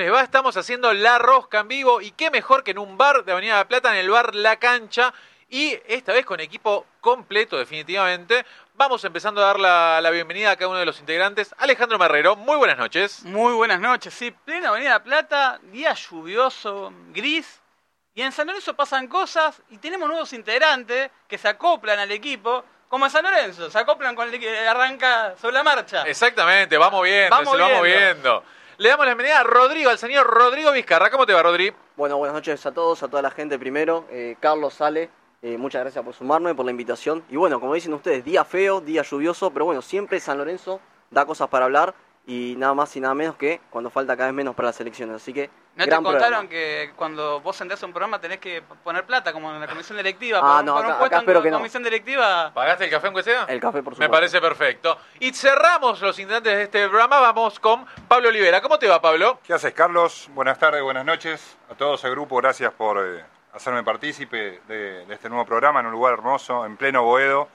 buenas noches, ¿cómo les va? Estamos haciendo La Rosca en vivo y qué mejor que en un bar de Avenida La Plata, en el bar La Cancha y esta vez con equipo completo definitivamente. Vamos empezando a dar la, la bienvenida a cada uno de los integrantes. Alejandro Marrero, muy buenas noches. Muy buenas noches, sí, plena Avenida La Plata, día lluvioso, gris, y en San Lorenzo pasan cosas y tenemos nuevos integrantes que se acoplan al equipo, como en San Lorenzo, se acoplan con el que arranca sobre la marcha. Exactamente, vamos viendo, Vamos se lo vamos viendo. Le damos la bienvenida a Rodrigo, al señor Rodrigo Vizcarra. ¿Cómo te va, Rodrigo? Bueno, buenas noches a todos, a toda la gente primero. Eh, Carlos Sale, eh, muchas gracias por sumarme, por la invitación. Y bueno, como dicen ustedes, día feo, día lluvioso, pero bueno, siempre San Lorenzo da cosas para hablar y nada más y nada menos que cuando falta cada vez menos para las elecciones. Así que, ¿No te contaron programa. que cuando vos entrás a un programa tenés que poner plata, como en la comisión directiva? Ah, Por- no, por un acá- puesto acá en que no. comisión directiva... ¿Pagaste el café aunque sea? El café, por Me supuesto. parece perfecto. Y cerramos los integrantes de este programa. Vamos con Pablo Olivera. ¿Cómo te va, Pablo? ¿Qué haces, Carlos? Buenas tardes, buenas noches a todos el grupo. Gracias por eh, hacerme partícipe de, de este nuevo programa en un lugar hermoso, en pleno Boedo.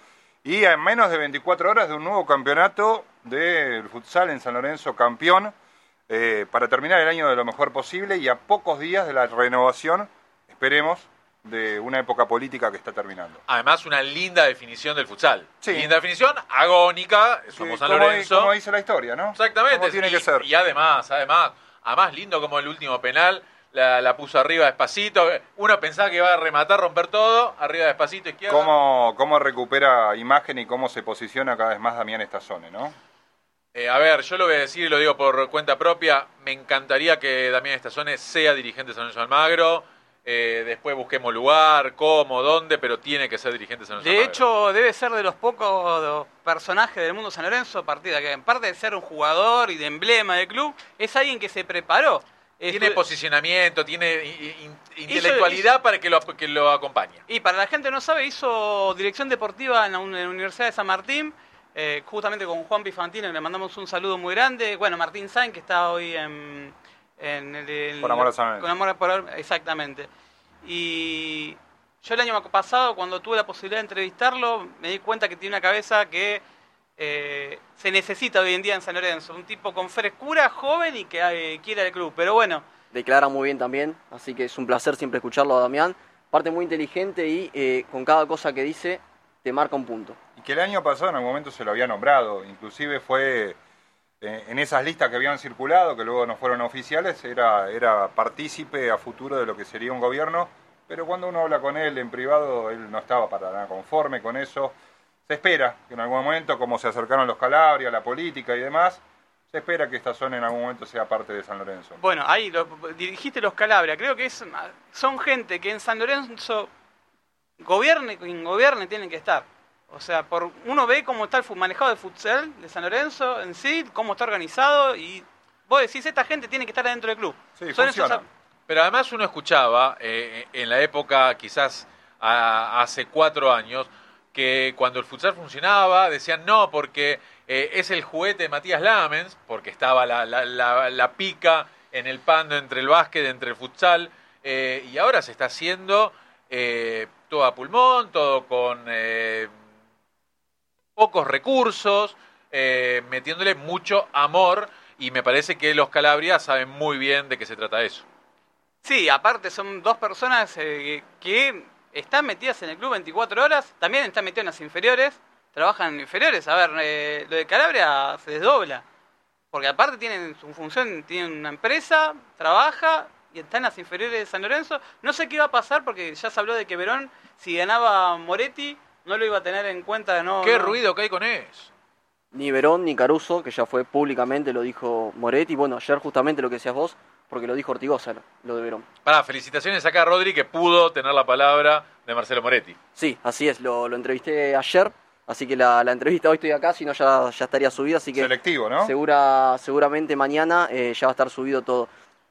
Y en menos de 24 horas de un nuevo campeonato del futsal en San Lorenzo, campeón, eh, para terminar el año de lo mejor posible y a pocos días de la renovación, esperemos, de una época política que está terminando. Además, una linda definición del futsal. Sí. Linda definición, agónica. Somos Sí, San Lorenzo. Como dice la historia, ¿no? Exactamente. Como tiene y, que ser. y además, además, además lindo como el último penal, la, la puso arriba despacito. Uno pensaba que iba a rematar, romper todo, arriba despacito, izquierda. Cómo, cómo recupera imagen y cómo se posiciona cada vez más Damián Estazone, ¿no? Eh, a ver, yo lo voy a decir y lo digo por cuenta propia. Me encantaría que Damián Estazone sea dirigente de San Lorenzo Almagro. Eh, después busquemos lugar, cómo, dónde, pero tiene que ser dirigente de San Lorenzo De Almagro. hecho, debe ser de los pocos personajes del mundo San Lorenzo, partida que en parte de ser un jugador y de emblema del club, es alguien que se preparó. tiene Estu- posicionamiento, tiene intelectualidad para que lo, que lo acompañe. Y para la gente que no sabe, hizo dirección deportiva en la Universidad de San Martín, eh, justamente con Juan Pifantino, que le mandamos un saludo muy grande. Bueno, Martín Sain, que está hoy en, en el, el- Por amor a San Lorenzo. Con amor a por- exactamente. Y yo el año pasado, cuando tuve la posibilidad de entrevistarlo, me di cuenta que tiene una cabeza que eh, se necesita hoy en día en San Lorenzo. Un tipo con frescura, joven y que eh, quiere el club. Pero bueno, Declara muy bien también, así que es un placer siempre escucharlo a Damián. Parte muy inteligente y eh, con cada cosa que dice te marca un punto. Que el año pasado en algún momento se lo había nombrado, inclusive fue eh, en esas listas que habían circulado, que luego no fueron oficiales, era, era partícipe a futuro de lo que sería un gobierno, pero cuando uno habla con él en privado, él no estaba para nada conforme con eso. Se espera que en algún momento, como se acercaron los Calabria, la política y demás, se espera que esta zona en algún momento sea parte de San Lorenzo. Bueno, ahí lo, dirigiste los Calabria. Creo que es, son gente que en San Lorenzo gobierne quien gobierne tienen que estar. O sea, por uno ve cómo está el manejado de futsal de San Lorenzo en sí, cómo está organizado y vos decís, esta gente tiene que estar dentro del club. Sí, Son funciona. Pero además uno escuchaba eh, en la época, quizás a- hace cuatro años, que cuando el futsal funcionaba decían no, porque eh, es el juguete de Matías Lamens, porque estaba la, la- la- la pica en el pando entre el básquet, entre el futsal, eh, y ahora se está haciendo eh, todo a pulmón, todo con eh, pocos recursos, eh, metiéndole mucho amor, y me parece que los Calabria saben muy bien de qué se trata eso. Sí, aparte son dos personas eh, que están metidas en el club 24 horas, también están metidas en las inferiores, trabajan en inferiores. A ver, eh, lo de Calabria se desdobla, porque aparte tienen su función, tienen una empresa, trabaja y está en las inferiores de San Lorenzo. No sé qué iba a pasar porque ya se habló de que Verón, si ganaba Moretti, no lo iba a tener en cuenta. No, ¿Qué no. ruido que hay con eso? Ni Verón ni Caruso, que ya fue públicamente, lo dijo Moretti. Bueno, ayer justamente lo que decías vos, porque lo dijo Ortigosa, lo de Verón. Para, felicitaciones acá a Rodri que pudo tener la palabra de Marcelo Moretti. Sí, así es, lo, lo entrevisté ayer, así que la, la entrevista hoy estoy acá, si no ya, ya estaría subida, así que Selectivo, ¿no? segura, seguramente mañana eh, ya va a estar subido todo.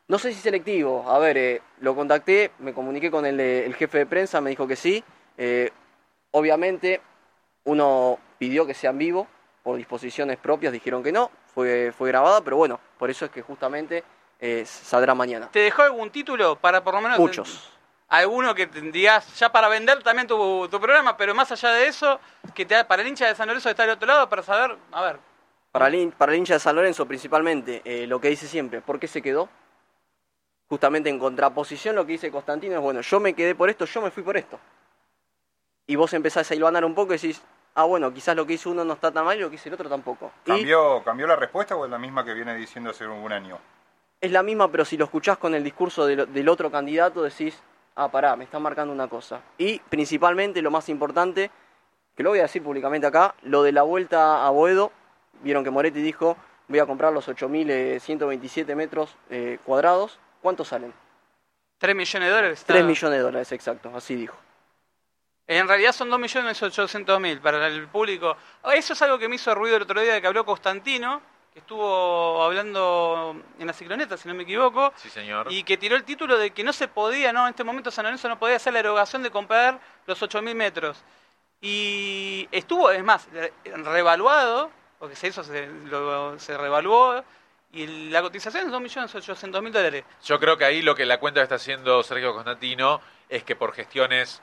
No sé si selectivo, a ver, eh, lo contacté, me comuniqué con el, el jefe de prensa, me dijo que sí. eh, obviamente uno pidió que sea en vivo, por disposiciones propias dijeron que no, fue, fue grabada, pero bueno, por eso es que justamente eh, saldrá mañana. ¿Te dejó algún título para por lo menos... Muchos. alguno que tendrías ya para vender también tu, tu programa, pero más allá de eso, que te para el hincha de San Lorenzo que está del otro lado para saber, a ver, Para el, hin- para el hincha de San Lorenzo principalmente, eh, lo que dice siempre, ¿por qué se quedó? Justamente en contraposición lo que dice Constantino es, bueno, yo me quedé por esto, yo me fui por esto. Y vos empezás a hilvanar un poco y decís, ah, bueno, quizás lo que hizo uno no está tan mal y lo que hizo el otro tampoco. Y ¿Cambió, ¿Cambió la respuesta o es la misma que viene diciendo hace un año? es la misma, pero si lo escuchás con el discurso del, del otro candidato, decís, ah, pará, me está marcando una cosa. Y principalmente, lo más importante, que lo voy a decir públicamente acá, lo de la vuelta a Boedo, vieron que Moretti dijo, voy a comprar los 8.127 metros eh, cuadrados, ¿cuántos salen? 3 millones de dólares. está- 3 millones de dólares, exacto, así dijo. En realidad son 2 millones 800 mil para el público. Eso es algo que me hizo ruido el otro día de que habló Constantino, que estuvo hablando en la cicloneta, si no me equivoco, Sí, señor. y que tiró el título de que no se podía, no, en este momento San Lorenzo no podía hacer la erogación de comprar los 8.000 metros. Y estuvo, es más, re- revaluado, porque se hizo, se, lo- se revaluó, y la cotización es 2.800.000 dólares. Yo creo que ahí lo que la cuenta que está haciendo Sergio Constantino es que por gestiones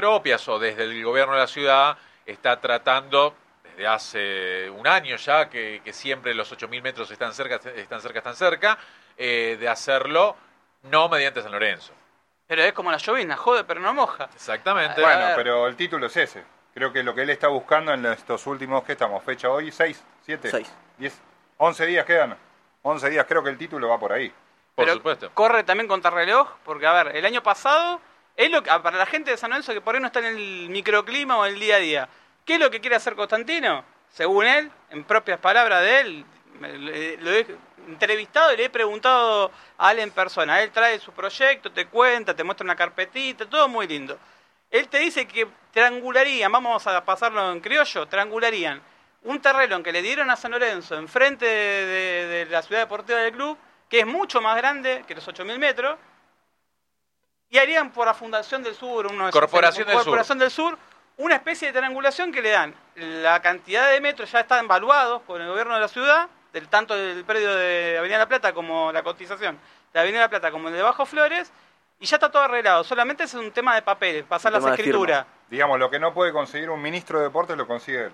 propias o desde el gobierno de la ciudad está tratando desde hace un año ya que, que siempre los 8.000 metros están cerca, están cerca, están cerca, eh, de hacerlo no mediante San Lorenzo. Pero es como la llovizna, jode, pero no moja. Exactamente. Bueno, pero el título es ese. Creo que lo que él está buscando en estos últimos, ¿qué estamos? ¿Fecha hoy? ¿Seis? ¿Siete? Seis. ¿Diez? ¿Once días quedan? Once días, creo que el título va por ahí. por Pero supuesto. Corre también contra reloj, porque a ver, el año pasado, es lo que- ah, para la gente de San Lorenzo que por ahí no está en el microclima o el día a día, ¿qué es lo que quiere hacer Constantino? Según él, en propias palabras de él, lo he entrevistado y le he preguntado a él en persona. Él trae su proyecto, te cuenta, te muestra una carpetita, todo muy lindo. Él te dice que triangularían, vamos a pasarlo en criollo, triangularían un terreno que le dieron a San Lorenzo enfrente de, de- de la ciudad deportiva del club, que es mucho más grande que los 8.000 metros, y harían por la Fundación del Sur, uno de esos- Corporación del Sur. Corporación del Sur, una especie de triangulación que le dan la cantidad de metros, ya están evaluados por el gobierno de la ciudad, del tanto del predio de Avenida La Plata como la cotización de Avenida La Plata como el de Bajo Flores, y ya está todo arreglado, solamente es un tema de papeles, pasar Un las escrituras. Digamos, lo que no puede conseguir un ministro de deportes lo consigue él.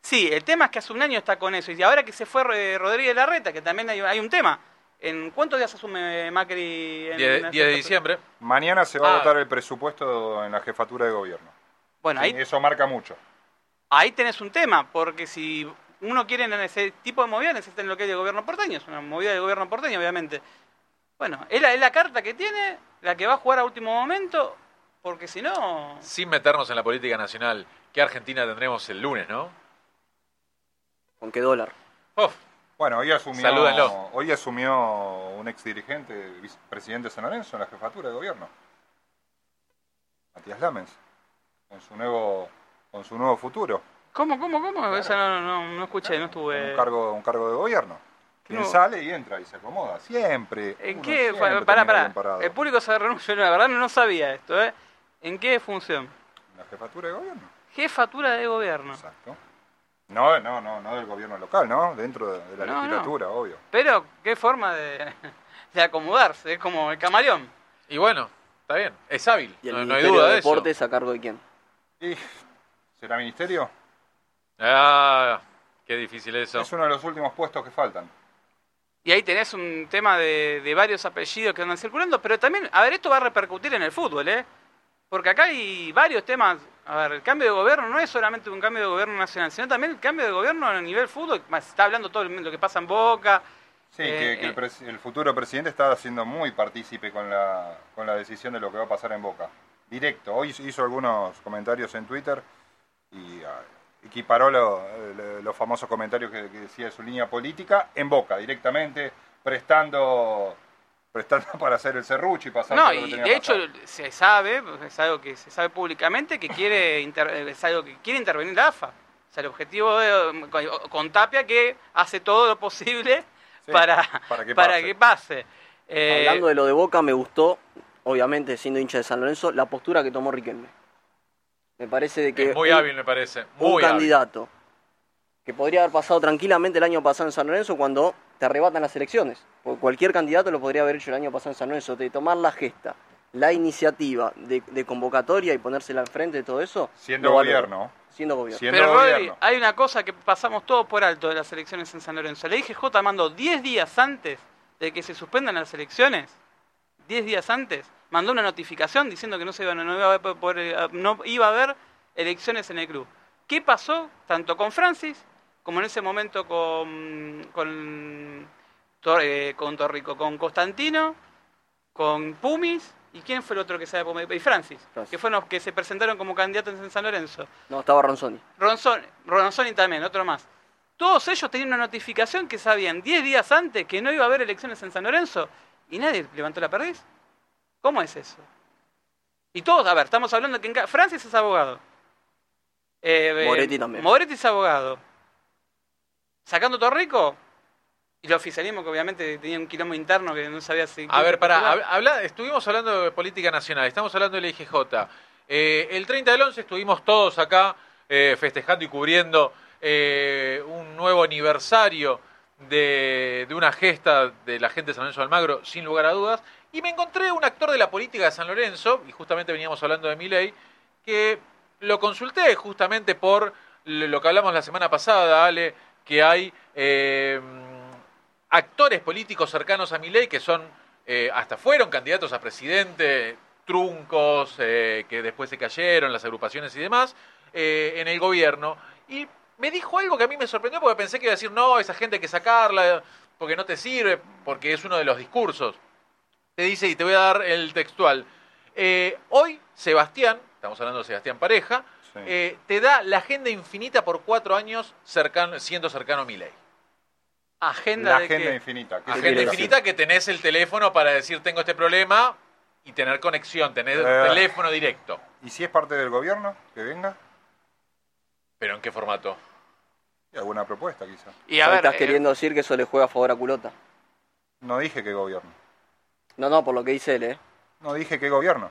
Sí, el tema es que hace un año está con eso. Y ahora que se fue Rodríguez Larreta, que también hay un tema. ¿En cuántos días asume Macri? En 10 en 10 de diciembre. Mañana se va Ah. a votar el presupuesto en la jefatura de gobierno. Bueno, Sí, ahí, Eso marca mucho. ahí tenés un tema, porque si uno quiere en ese tipo de movida, necesitan lo que es el gobierno porteño. Es una movida del gobierno porteño, obviamente. Bueno, es la, es la carta que tiene, la que va a jugar a último momento, porque si no... Sin meternos en la política nacional, ¿qué Argentina tendremos el lunes, no? ¿Con qué dólar? Uf, Bueno, hoy asumió, Salúdenlo. hoy asumió un ex dirigente, vicepresidente de San Lorenzo, en la jefatura de gobierno. Matías Lamens, con su nuevo, con su nuevo futuro. ¿Cómo, cómo, cómo? Esa no, no, no escuché, no estuve... Un cargo, un cargo de gobierno. Quien No. sale y entra y se acomoda. Siempre. ¿En qué? siempre Pará, pará. El público se renuncia, la verdad no sabía esto, ¿eh? ¿En qué función? La jefatura de gobierno. Jefatura de gobierno. Exacto. No, no, no, no del gobierno local, ¿no? Dentro de, de la No, no. legislatura, obvio. Pero, qué forma de, de acomodarse, es como el camaleón. y bueno, está bien. Es hábil, ¿Y el no, no hay duda de de eso. Deportes a cargo de quién? ¿Y será ministerio? Ah, qué difícil eso. Es uno de los últimos puestos que faltan. Y ahí tenés un tema de, de varios apellidos que andan circulando, pero también, a ver, esto va a repercutir en el fútbol, ¿eh? Porque acá hay varios temas. A ver, el cambio de gobierno no es solamente un cambio de gobierno nacional, sino también el cambio de gobierno a nivel fútbol. Se está hablando todo lo que pasa en Boca. Sí, Eh, que, que el, eh. pres- el futuro presidente está siendo muy partícipe con la, con la decisión de lo que va a pasar en Boca. Directo. Hoy hizo algunos comentarios en Twitter y ah, equiparó lo- lo- los famosos comentarios que, que decía de su línea política en Boca, directamente, prestando prestando para hacer el serrucho y pasar No, y de hecho pasar. se sabe, es algo que se sabe públicamente, que quiere inter- es algo que quiere intervenir la AFA. O sea, el objetivo de- con, con Tapia que hace todo lo posible Sí, para, para que para pase. que pase. Eh, Hablando de lo de Boca, me gustó, obviamente siendo hincha de San Lorenzo, la postura que tomó Riquelme. Me parece de que Es muy un- hábil, me parece. un Muy hábil. candidato que podría haber pasado tranquilamente el año pasado en San Lorenzo cuando te arrebatan las elecciones. Porque cualquier candidato lo podría haber hecho el año pasado en San Lorenzo. De tomar la gesta, la iniciativa de, de convocatoria y ponérsela enfrente de todo eso. Siendo gobierno. siendo gobierno. Siendo Pero Rodri, gobierno. hay una cosa que pasamos todos por alto de las elecciones en San Lorenzo. La IGJ mandó 10 días antes de que se suspendan las elecciones, 10 días antes, mandó una notificación diciendo que no, se iba, no, iba a haber, por- eh, no iba a haber elecciones en el club. ¿Qué pasó tanto con Francis como en ese momento con, con, eh, con Torrico, con Constantino, con Pumis? ¿Y quién fue el otro que sabe? Y Francis, Francis. que fueron los que se presentaron como candidatos en San Lorenzo. No, estaba Ronzoni. Ronzoni, Ronzoni también, otro más. Todos ellos tenían una notificación que sabían 10 días antes que no iba a haber elecciones en San Lorenzo y nadie levantó la perdiz. ¿Cómo es eso? Y todos, a ver, estamos hablando que en Francis es abogado. Eh, eh, Moretti también. Moretti es abogado. Sacando Torrico y el oficialismo que obviamente tenía un quilombo interno que no sabía si... A ver, para habla, estuvimos hablando de política nacional, estamos hablando del IGJ. Eh, el 30 del 11 estuvimos todos acá eh, festejando y cubriendo eh, un nuevo aniversario de, de una gesta de la gente de San Lorenzo Almagro, sin lugar a dudas, y me encontré un actor de la política de San Lorenzo, y justamente veníamos hablando de Milei, que lo consulté justamente por lo que hablamos la semana pasada, Ale, que hay eh, actores políticos cercanos a Milei que son, eh, hasta fueron candidatos a presidente, truncos, eh, que después se cayeron, las agrupaciones y demás, en el gobierno. Y me dijo algo que a mí me sorprendió porque pensé que iba a decir, no, esa gente hay que sacarla, porque no te sirve, porque es uno de los discursos. Te dice, y te voy a dar el textual, hoy Sebastián, estamos hablando de Sebastián Pareja, Sí. eh, te da la agenda infinita por cuatro años cercano, siendo cercano a. Agenda La de agenda que- infinita. ¿qué Agenda infinita que tenés el teléfono para decir tengo este problema y tener conexión, tener Eh. teléfono directo. ¿Y si es parte del gobierno que venga? ¿Pero en qué formato? ¿Y alguna propuesta quizá? Y a Ahí ver, estás eh, queriendo decir que eso le juega a favor a Culota. No dije qué gobierno. No, no, por lo que dice él, ¿eh? No dije qué gobierno.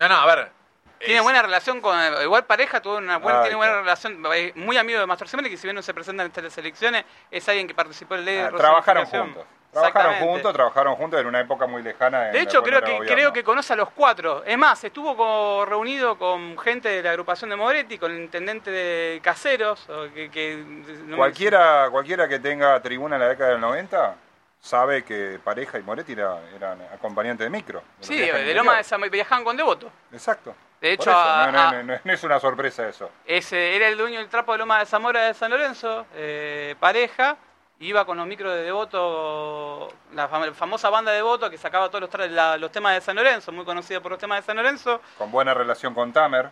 No, no, a ver. Tiene es- buena relación con. Igual pareja, tuvo una buena, Ah, tiene buena claro. relación. eh, Muy amigo de Mastor Simeone, que si bien no se presenta en estas elecciones, es alguien que participó en la ley de Ah, trabajaron rosificación. juntos. Trabajaron juntos, trabajaron juntos en una época muy lejana. De hecho, creo que, gobierno. creo que conoce a los cuatro. Es más, estuvo co- reunido con gente de la agrupación de Moretti, con el intendente de Caseros. o que, que- no Cualquiera, cualquiera que tenga tribuna en la década del 90 sabe que Pareja y Moretti era- eran acompañantes de micro. de Sí, de. Loma de San- viajaban con Devoto. Exacto. De hecho, eso, a- no, no, no, es una sorpresa eso. Ese era el dueño del trapo de Loma de Zamora de San Lorenzo, eh, pareja, iba con los micros de Devoto, la fam- famosa banda de Devoto que sacaba todos los, la- los temas de San Lorenzo, muy conocida por los temas de San Lorenzo. Con buena relación con Tamer.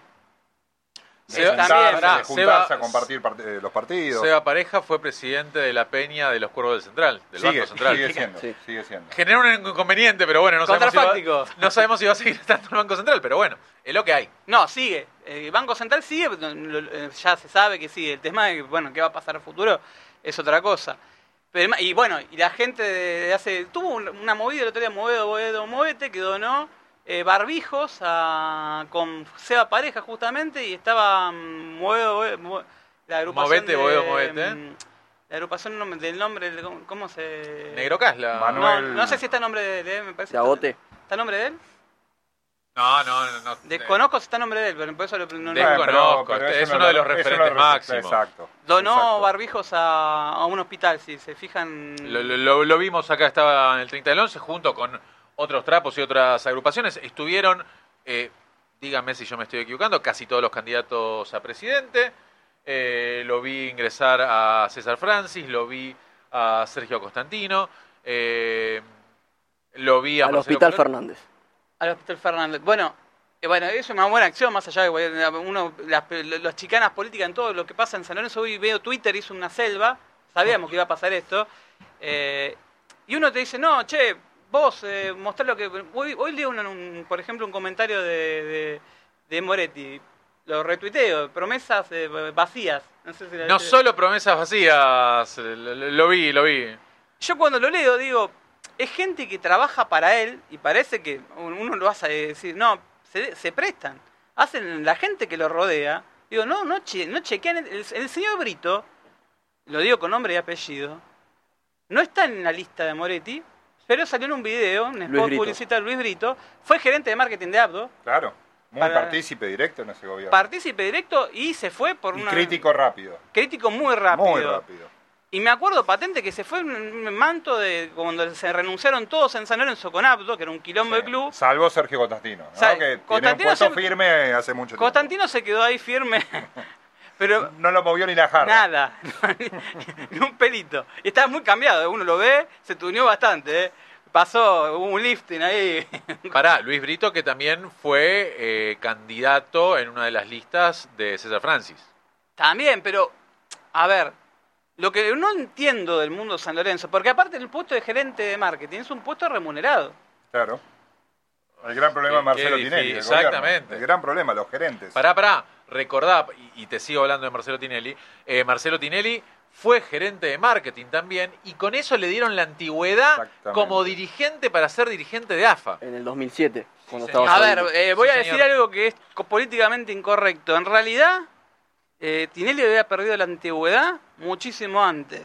Seba- también, juntarse, de juntarse Seba- a compartir part- eh, los partidos. Seba Pareja fue presidente de la Peña de los Cuervos del Central, del sigue, Banco Central. sigue siendo, Sí. sigue siendo. Generó un inconveniente, pero bueno, no sabemos, si va, no sabemos si va a seguir estando el Banco Central, pero bueno, es lo que hay. No, sigue. El Banco Central sigue, eh, ya se sabe que sigue. El tema de, bueno, qué va a pasar a futuro es otra cosa. Pero, además- y bueno, y la gente de, hace... Tuvo un- una movida el otro día, Movedo, Boedo, Movete, que donó eh, barbijos a, con Seba Pareja justamente, y estaba mm, Movedo, Boedo, Mo- la agrupación Movete, de, Boedo, Movete. mm, La agrupación del nombre, de- ¿cómo- ¿cómo se...? Negro Casla. Manu- No, Manuel- no sé si está el nombre de él, eh, me parece. ¿Está el nombre de él? No, no, no. no. Desconozco si está el nombre de él, pero por eso lo, no- no- Desconozco, es uno de los es uno referentes los- máximos. Exacto. Donó exacto. barbijos a, a un hospital, si se fijan. Lo, lo- lo- lo vimos acá, estaba en el 30 del 11, junto con otros trapos y otras agrupaciones. Estuvieron, eh, díganme si yo me estoy equivocando, casi todos los candidatos a presidente. Eh, lo vi ingresar a César Francis, lo vi a Sergio Constantino, eh, lo vi a Al Marcelo Hospital Colón. Fernández. Al hospital Fernández. Bueno, eh, bueno, es una buena acción, más allá de uno, las, las chicanas políticas en todo lo que pasa en San Lorenzo. Hoy veo Twitter, hizo una selva, sabíamos que iba a pasar esto. eh, y uno te dice, no, che, vos eh, mostrá lo que. Hoy, hoy leo, un, un- por ejemplo, un comentario de, de, de Moretti. Lo retuiteo, promesas eh, vacías. No, sé si la- No solo promesas vacías, lo, lo- lo vi, lo vi. Yo cuando lo leo digo, es gente que trabaja para él y parece que uno lo hace decir, no, se, se prestan. Hacen la gente que lo rodea. Digo, no, no, che- no chequean. El, el señor Brito, lo digo con nombre y apellido, no está en la lista de Moretti, pero salió en un video, un Luis spot Brito. publicitario Luis Brito, fue gerente de marketing de Abdo, Claro. Muy para- partícipe directo en ese gobierno. partícipe directo y se fue por y una... crítico rápido. Crítico muy rápido. Muy rápido. Y me acuerdo patente que se fue un manto de cuando se renunciaron todos en San Lorenzo con Abdo, que era un quilombo de club. Salvo Sergio Constantino, ¿no? Que tiene un Constantino puesto se- firme hace mucho tiempo. Constantino se quedó ahí firme, pero No lo movió ni la jarra. nada, ni un pelito. Y estaba muy cambiado, uno lo ve, se tuneó bastante, ¿eh? pasó hubo un lifting ahí. Pará, Luis Brito, que también fue eh, candidato en una de las listas de César Francis. También, pero, a ver, lo que no entiendo del mundo San Lorenzo, porque aparte el puesto de gerente de marketing es un puesto remunerado. Claro. El gran problema Qué- de Marcelo Tinelli. exactamente. El gran problema, los gerentes. Pará, pará, recordá, y, y te sigo hablando de Marcelo Tinelli, eh, Marcelo Tinelli fue gerente de marketing también, y con eso le dieron la antigüedad como dirigente para ser dirigente de AFA. En el 2007, cuando señor. estaba A ver, eh, voy Sí, a decir señor. algo que es políticamente incorrecto. En realidad, eh, Tinelli había perdido la antigüedad muchísimo antes.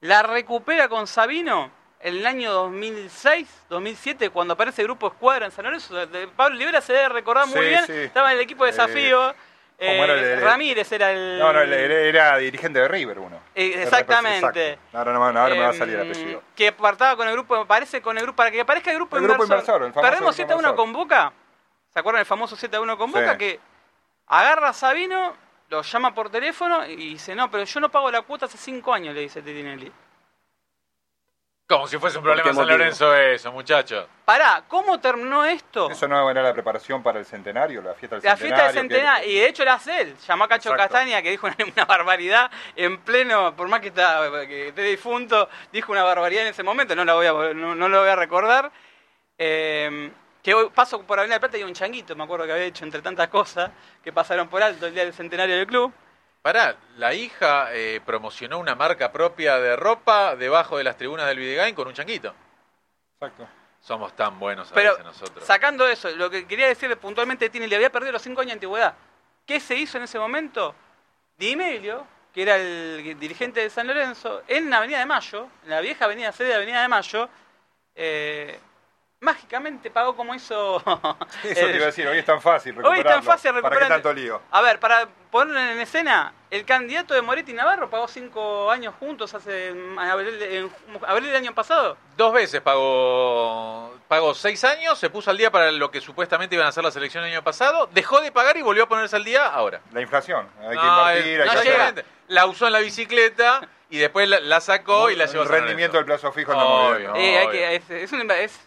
La recupera con Sabino en el año 2006, 2007, cuando aparece el Grupo Escuadra en San Lorenzo. Pablo Libera se debe recordar muy Sí, bien. sí. Estaba en el equipo de Eh, desafío. ¿cómo Eh, era el Ramírez era el... No, no, él era, dirigente de River uno. Eh, exactamente. Ahora, no, ahora me va a Em, salir el apellido. Que apartaba con el grupo, aparece con el grupo, para que aparezca el grupo El grupo inversor. el famoso Perdemos grupo 7 a 1 inversor. con Boca. ¿Se acuerdan del famoso 7 a 1 con Boca? Sí. Que agarra a Sabino, lo llama por teléfono y dice, no, pero yo no pago la cuota hace 5 años, le dice Tinelli. Como si fuese un ¿Por problema en San motivo? Lorenzo eso, muchachos. Pará, ¿cómo terminó esto? ¿Eso no era la preparación para el centenario, la fiesta del La centenario? fiesta de que- centenario, y de hecho la hace él, llamó a Cacho Exacto. Castaña que dijo una, una barbaridad en pleno, por más que está que esté difunto, dijo una barbaridad en ese momento, no la voy a, no, no lo voy a recordar. Eh, que hoy paso por Avenida del Plata y un changuito, me acuerdo que había hecho entre tantas cosas que pasaron por alto el día del centenario del club. Pará, la hija eh, promocionó una marca propia de ropa debajo de las tribunas del Videgain con un changuito. Exacto. Somos tan buenos a Pero veces nosotros. sacando eso, lo que quería decirle puntualmente tiene, le había perdido los 5 años de antigüedad. ¿Qué se hizo en ese momento? Di Emilio, que era el dirigente de San Lorenzo, en la Avenida de Mayo, en la vieja avenida sede de Avenida de Mayo, eh, mágicamente pagó como hizo... Eso te iba a decir, hoy es tan fácil Hoy es tan recuperarlo. fácil ¿Para recuperar- qué tanto lío? A ver, para ponerlo en escena, el candidato de Moretti Navarro pagó 5 años juntos hace en abril, en abril del año pasado. Dos veces pagó, pagó seis años, se puso al día para lo que supuestamente iban a hacer la selección el año pasado, dejó de pagar y volvió a ponerse al día ahora. La inflación. Hay que No, invertir, el- hay no que hacer-. La usó en la bicicleta y después la, la sacó y la llevó a El rendimiento del plazo fijo. Obvio. Eh, hay obvio. que, es, es, un, es,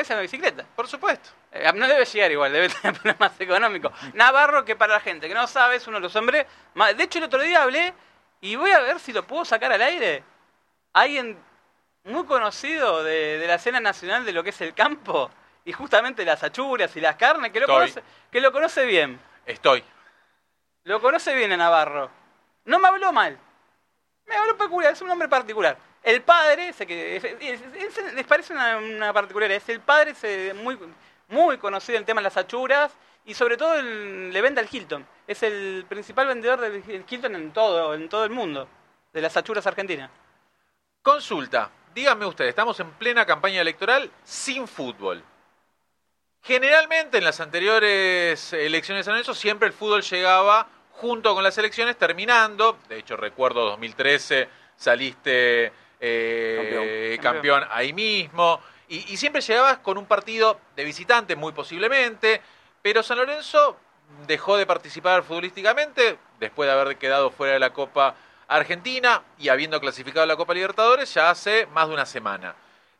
es una bicicleta. Por supuesto. Eh, no debe llegar igual, debe tener problemas económicos. Navarro, que para la gente que no sabe, es uno de los hombres. más- De hecho, el otro día hablé y voy a ver si lo puedo sacar al aire. Alguien muy conocido de, de la escena nacional de lo que es el campo y justamente las achurias y las carnes, que lo, Estoy. conoce, que lo conoce bien. Estoy. Lo conoce bien a Navarro. No me habló mal. Me habló peculiar, es un hombre particular. El padre, sé que es- es- es- les parece una, una particularidad, es el padre es muy, muy conocido en el tema de las achuras y sobre todo le vende al Hilton. Es el principal vendedor del Hilton en todo, en todo el mundo, de las achuras argentinas. Consulta. Díganme ustedes, estamos en plena campaña electoral sin fútbol. Generalmente en las anteriores elecciones de San siempre el fútbol llegaba junto con las elecciones terminando. De hecho recuerdo 2013 saliste eh, Campeón. campeón. ahí mismo. Y, y siempre llegabas con un partido de visitante muy posiblemente. Pero San Lorenzo dejó de participar futbolísticamente después de haber quedado fuera de la Copa Argentina y habiendo clasificado a la Copa Libertadores ya hace más de una semana.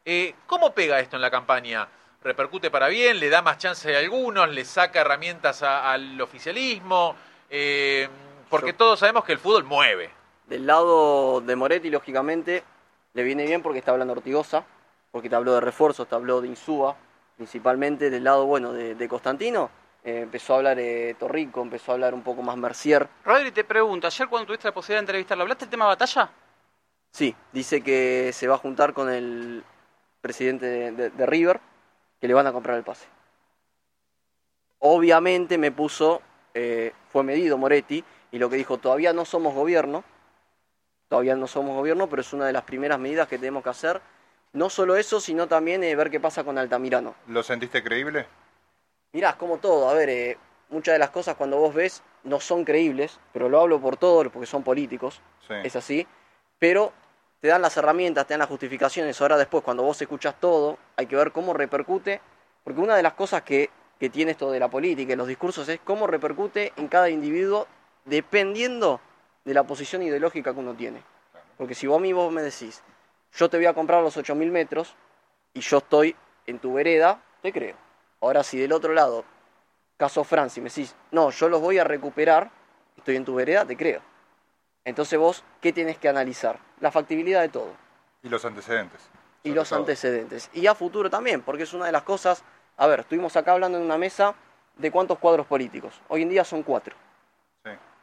Eh, ¿Cómo pega esto en la campaña? ¿Repercute para bien? ¿Le da más chance a algunos? ¿Le saca herramientas a- al oficialismo? Eh, porque Yo- todos sabemos que el fútbol mueve. Del lado de Moretti, lógicamente, le viene bien porque está hablando Ortigosa, porque te habló de refuerzos, te habló de Insúa, principalmente del lado, bueno, de, de Constantino. eh, empezó a hablar eh, Torrico, empezó a hablar un poco más Mercier. Rodri, te pregunto, ayer cuando tuviste la posibilidad de entrevistarlo, ¿hablaste del tema batalla? Sí, dice que se va a juntar con el presidente de, de- de River, que le van a comprar el pase. Obviamente me puso, eh, fue medido Moretti, y lo que dijo, todavía no somos gobierno, todavía no somos gobierno, pero es una de las primeras medidas que tenemos que hacer. No solo eso, sino también eh, ver qué pasa con Altamirano. ¿Lo sentiste creíble? Mirá, es como todo, a ver, eh, muchas de las cosas cuando vos ves no son creíbles, pero lo hablo por todos porque son políticos, Sí. es así, pero te dan las herramientas, te dan las justificaciones, ahora después cuando vos escuchas todo, hay que ver cómo repercute, porque una de las cosas que, que tiene esto de la política y los discursos es cómo repercute en cada individuo dependiendo de la posición ideológica que uno tiene. Porque si vos a mí vos me decís, yo te voy a comprar los 8.000 metros y yo estoy en tu vereda, te creo. Ahora si del otro lado, caso Francia, me decís, no, yo los voy a recuperar, estoy en tu vereda, te creo. Entonces vos, ¿qué tienes que analizar? La factibilidad de todo Y los antecedentes. y los todo. antecedentes. Y a futuro también, porque es una de las cosas, a ver, estuvimos acá hablando en una mesa de cuántos cuadros políticos. Hoy en día son cuatro.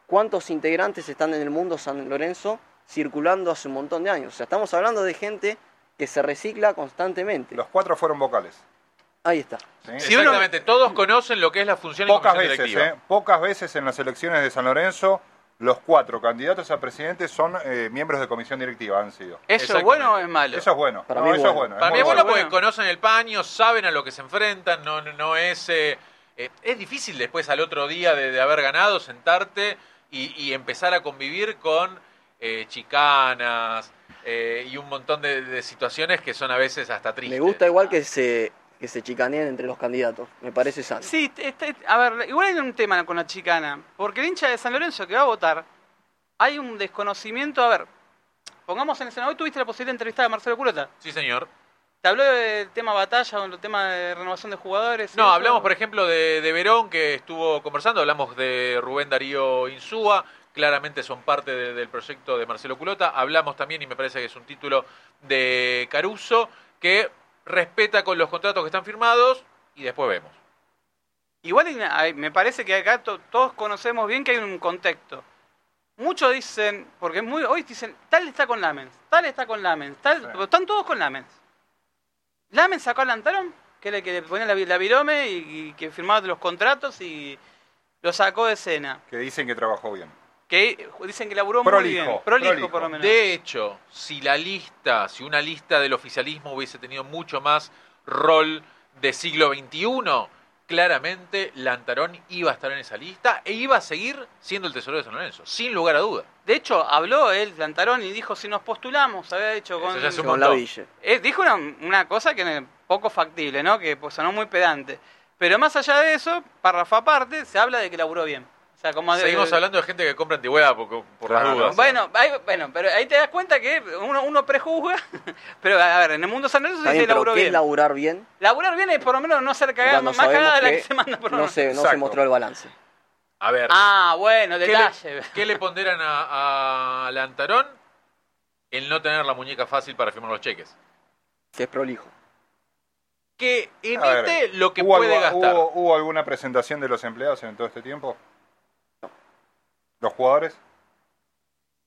¿Cuántos integrantes están en el mundo San Lorenzo circulando hace un montón de años? O sea, estamos hablando de gente que se recicla constantemente. Los cuatro fueron vocales. Ahí está. ¿sí? Si uno- Exactamente, todos conocen lo que es la función Pocas comisión veces, directiva. ¿eh? pocas veces en las elecciones de San Lorenzo, los cuatro candidatos a presidente son eh, miembros de comisión directiva, han sido. ¿Eso es bueno o es malo? Eso es bueno. Para No, mí eso bueno. es bueno. Para mí bueno bueno. porque conocen el paño, saben a lo que se enfrentan, no, no, no es... eh, eh, es difícil después al otro día de, de haber ganado sentarte y, y empezar a convivir con eh, chicanas eh, y un montón de, de situaciones que son a veces hasta tristes. Me gusta igual que se, que se chicaneen entre los candidatos. Me parece sano. Sí, este- a ver, igual hay un tema con la chicana. Porque el hincha de San Lorenzo que va a votar, hay un desconocimiento. A ver, pongamos en escena. Hoy tuviste la posibilidad de entrevistar a Marcelo Curota. Sí, señor. ¿Te habló del tema batalla o el tema de renovación de jugadores? No, eso? hablamos, por ejemplo, de, de Verón, que estuvo conversando, hablamos de Rubén Darío Insúa, claramente son parte de- del proyecto de Marcelo Culota, hablamos también, y me parece que es un título de Caruso, que respeta con los contratos que están firmados, y después vemos. Igual me parece que acá to- todos conocemos bien que hay un contexto. Muchos dicen, porque es muy, hoy dicen, tal está con Lamens, tal está con Lamens, tal, Sí. pero están todos con Lamens. Lamens sacó a Lantarón, que era el que le ponía la, la virome y, y que firmaba los contratos y lo sacó de escena. Que dicen que trabajó bien. Que dicen que laburó Prolijo, muy bien. Prolijo, prolijo. por lo menos. De hecho, si la lista, si una lista del oficialismo hubiese tenido mucho más rol de siglo XXI, claramente Lantarón iba a estar en esa lista e iba a seguir siendo el tesorero de San Lorenzo, sin lugar a duda. De hecho, habló él, Lantarón, y dijo, si nos postulamos, había dicho con... Con la. Ville. Eh, dijo una, una cosa que es poco factible, ¿no? Que pues, sonó muy pedante. Pero más allá de eso, párrafo aparte, se habla de que laburó bien. O sea, como de- Seguimos hablando de gente que compra antigüedad por, por las dudas. Bueno, ahí, bueno, pero ahí te das cuenta que uno, uno prejuzga. Pero a ver, en el mundo San Lorenzo se dice laburó ¿qué es bien. laburar bien? Laburar bien es por lo menos no ser cagada, Cuando más cagada de la que se manda por lo no menos. se, no se mostró el balance. A ver, Ah, bueno, ¿qué, detalle. le, qué le ponderan a, a Lantarón? El no tener la muñeca fácil para firmar los cheques. Que es prolijo. Que A ver, emite lo que ¿hubo puede algo- gastar. ¿hubo, hubo alguna presentación de los empleados en todo este tiempo? ¿Los jugadores?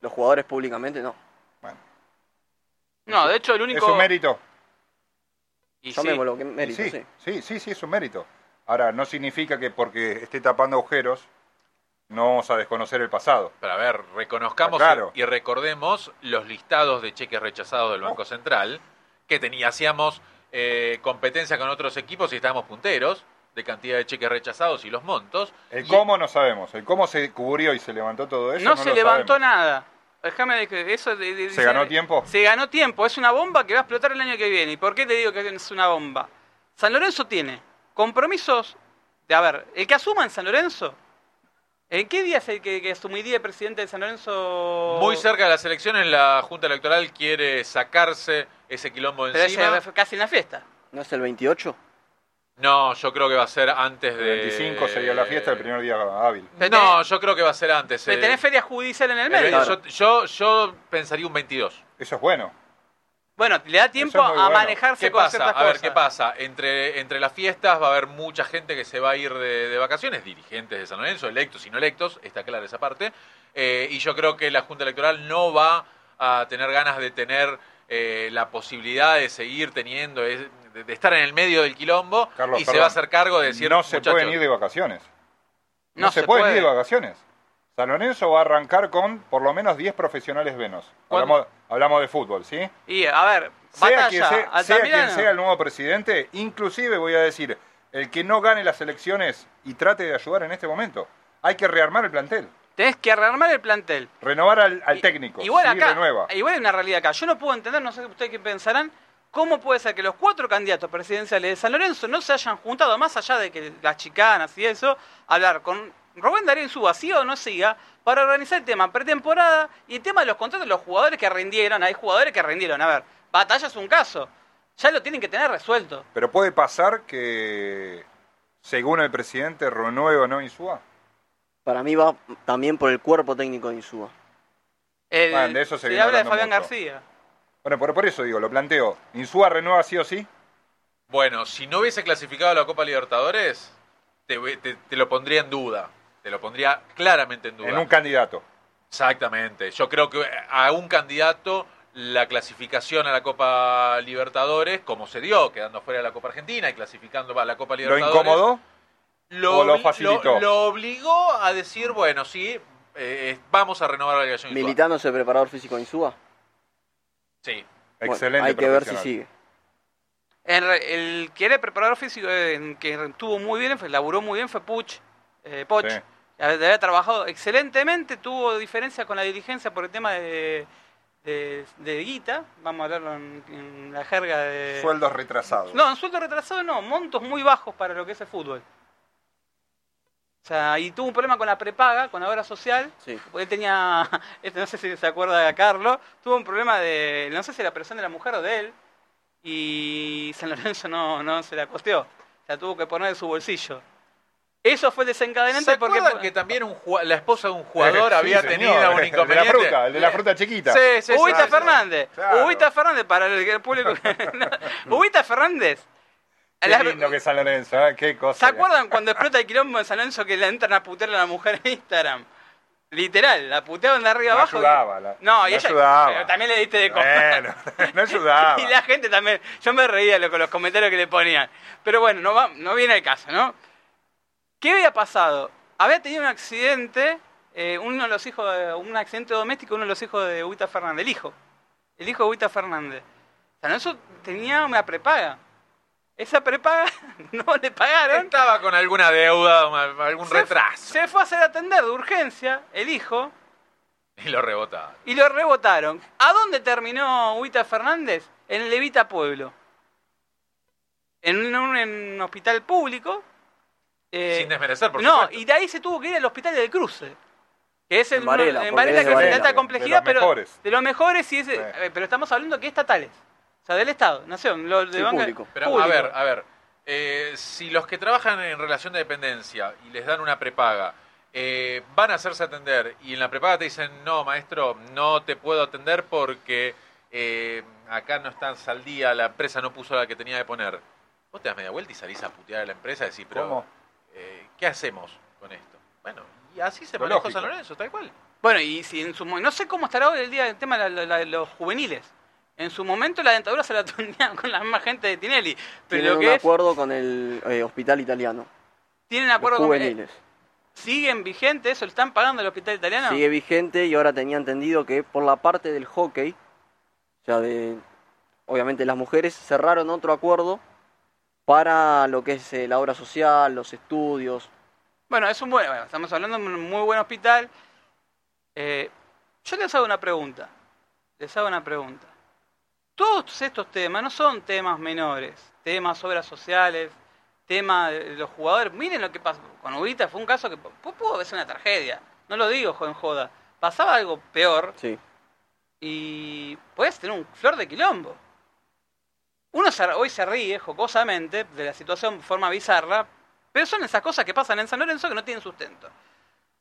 Los jugadores públicamente no. Bueno, No, de hecho, el es único. un mérito. Y sí, mérito, sí, sí. sí, sí, sí, es un mérito. Ahora, no significa que porque esté tapando agujeros no vamos a desconocer el pasado. Pero a ver, reconozcamos Ah, claro. y, recordemos los listados de cheques rechazados del Banco Central, que tenía, hacíamos eh, competencia con otros equipos y estábamos punteros de cantidad de cheques rechazados y los montos. El Y- cómo no sabemos. El cómo se cubrió y se levantó todo eso. no, No, se lo levantó sabemos. nada. Déjame de eso. de- de- ¿Se ganó tiempo? Se ganó tiempo. Es una bomba que va a explotar el año que viene. ¿Y por qué te digo que es una bomba? San Lorenzo tiene compromisos de. A ver, el que asuma en San Lorenzo. ¿En qué día es el que, que asumiría el presidente de San Lorenzo? Muy cerca de las elecciones, la Junta Electoral quiere sacarse ese quilombo de Pero encima. ese, casi en la fiesta. ¿No es el 28? No, yo creo que va a ser antes El de... 25 sería la fiesta, el primer día hábil. No, yo creo que va a ser antes. Pero eh. tenés feria judicial en el El medio. yo, yo, yo pensaría un 22. Eso es bueno. Bueno, le da tiempo es a bueno. manejarse ¿Qué con pasa? A ver, cosas. ¿qué pasa? Entre, entre las fiestas va a haber mucha gente que se va a ir de, de vacaciones, dirigentes de San Lorenzo, electos y no electos, está clara esa parte. Eh, y yo creo que la Junta Electoral no va a tener ganas de tener eh, la posibilidad de seguir teniendo, es- de, de estar en el medio del quilombo Carlos, y se va a hacer cargo de decir, no se muchachos, pueden ir de vacaciones. No, No se, se pueden puede. ir de vacaciones. San Lorenzo va a arrancar con por lo menos 10 profesionales venos. Hablamos, hablamos de fútbol, ¿sí? Y, a ver, Sea, batalla, quien sea, quien sea el nuevo presidente, inclusive voy a decir, el que no gane las elecciones y trate de ayudar en este momento. Hay que rearmar el plantel, Tenés que rearmar el plantel. renovar al, técnico. Igual sí, acá, igual hay una realidad acá. Yo no puedo entender, no sé ustedes qué pensarán, cómo puede ser que los cuatro candidatos presidenciales de San Lorenzo no se hayan juntado, más allá de que las chicanas y eso, a hablar con Rubén Darío Insúa, siga o no siga, para organizar el tema pretemporada y el tema de los contratos de los jugadores que rindieron. Hay jugadores que rindieron. A ver, Batalla es un caso. Ya lo tienen que tener resuelto. Pero puede pasar que, según el presidente, renueve o no Insúa. Para mí va también por el cuerpo técnico de Insúa. El- Bueno, de eso se se viene habla de Fabián mucho. García. Bueno, por, por eso digo, lo planteo. ¿Insúa renueva sí o sí? Bueno, si no hubiese clasificado a la Copa Libertadores, te, te- te lo pondría en duda. Te lo pondría claramente en duda. En un candidato. Exactamente. Yo creo que a un candidato la clasificación a la Copa Libertadores, como se dio, quedando fuera de la Copa Argentina y clasificando a la Copa ¿Lo Libertadores. incomodó? Lo, o lo obli- facilitó? Lo, lo obligó a decir, bueno, sí, eh, vamos a renovar la delegación. Es el preparador físico de Insúa. Sí. Bueno, Excelente hay que ver si sigue. En re- el que era el preparador físico eh, que estuvo muy bien, fue, laburó muy bien, fue Puch. Eh, Poch. Sí. Haber trabajado excelentemente, tuvo diferencia con la dirigencia por el tema de, de, de guita, vamos a hablarlo en, en la jerga de... Sueldos retrasados. No, en sueldo retrasado no, montos muy bajos para lo que es el fútbol. O sea, y tuvo un problema con la prepaga, con la obra social. Sí. Porque él tenía, este, no sé si se acuerda de Carlos, tuvo un problema de, no sé si la presión de la mujer o de él, y San Lorenzo no, no se la costeó. La tuvo que poner de su bolsillo. Eso fue el desencadenante ¿Se porque... que también un la esposa de un jugador Sí, había señor, tenido un El de inconveniente? la fruta, el de la fruta chiquita. Sí, sí, sí, Ubita sí. Fernández. Claro. Ubita Fernández para el, el público. Ubita Fernández. Qué La- lindo que es San Lorenzo, ¿eh? Qué cosa. ¿Se acuerdan cuando explota el quilombo en San Lorenzo que le entran a putear a la mujer en Instagram? Literal, la puteaban de arriba No abajo. ayudaba, la- no, no y ella ayudaba. pero también le diste de comer. Bueno, no ayudaba. y la gente también. Yo me reía lo- con los comentarios que le ponían. Pero bueno, no, va, no viene el caso, ¿no? ¿Qué había pasado? Había tenido un accidente, eh, uno de los hijos, de- un accidente doméstico, uno de los hijos de Ubita Fernández, el hijo. El hijo de Ubita Fernández. San Lorenzo tenía una prepaga. Esa prepaga no le pagaron. Estaba con alguna deuda, ma- algún Se- retraso. Se fue a hacer atender de urgencia el hijo Y lo rebotaba. y lo rebotaron. ¿A dónde terminó Huita Fernández? En el Levita Pueblo. En un, un- en un hospital público. eh, Sin desmerecer, por no, supuesto. y de ahí se tuvo que ir al hospital del Cruce. Que es el, En Varela, en porque Varela, es de que es de alta De complejidad, los pero mejores. de los mejores y es, Sí. eh, pero estamos hablando que estatales. O sea, del Estado, nación, lo, de Sí, banca- público. Pero a ver, a ver, eh, si los que trabajan en relación de dependencia y les dan una prepaga eh, van a hacerse atender y en la prepaga te dicen, no, maestro, no te puedo atender porque eh, acá no estás al día, la empresa no puso la que tenía que poner. Vos te das media vuelta y salís a putear a la empresa y decís, pero ¿Cómo? eh, ¿qué hacemos con esto? Bueno, y así se manejó. San Lorenzo, tal cual. Bueno, y si en su no sé cómo estará hoy el día el tema de, la- la- de los juveniles. En su momento la dentadura se la tuneaban con la misma gente de Tinelli. Pero Tienen lo un es, acuerdo con el eh, hospital italiano. tienen los acuerdo con eh, juveniles. siguen vigentes, eso lo están pagando el hospital italiano. Sigue vigente y ahora tenía entendido que por la parte del hockey, o sea, de, obviamente las mujeres cerraron otro acuerdo para lo que es eh, la obra social, los estudios. Bueno, es un buen, bueno, estamos hablando de un muy buen hospital. Eh, yo les hago una pregunta. Les hago una pregunta. Todos estos temas no son temas menores, temas obras sociales, temas de los jugadores. Miren lo que pasó con Ubita, fue un caso que pu- pudo haber sido una tragedia. No lo digo en joda. Pasaba algo peor Sí. y puedes tener un flor de quilombo. Uno se- hoy se ríe jocosamente de la situación de forma bizarra, pero son esas cosas que pasan en San Lorenzo que no tienen sustento.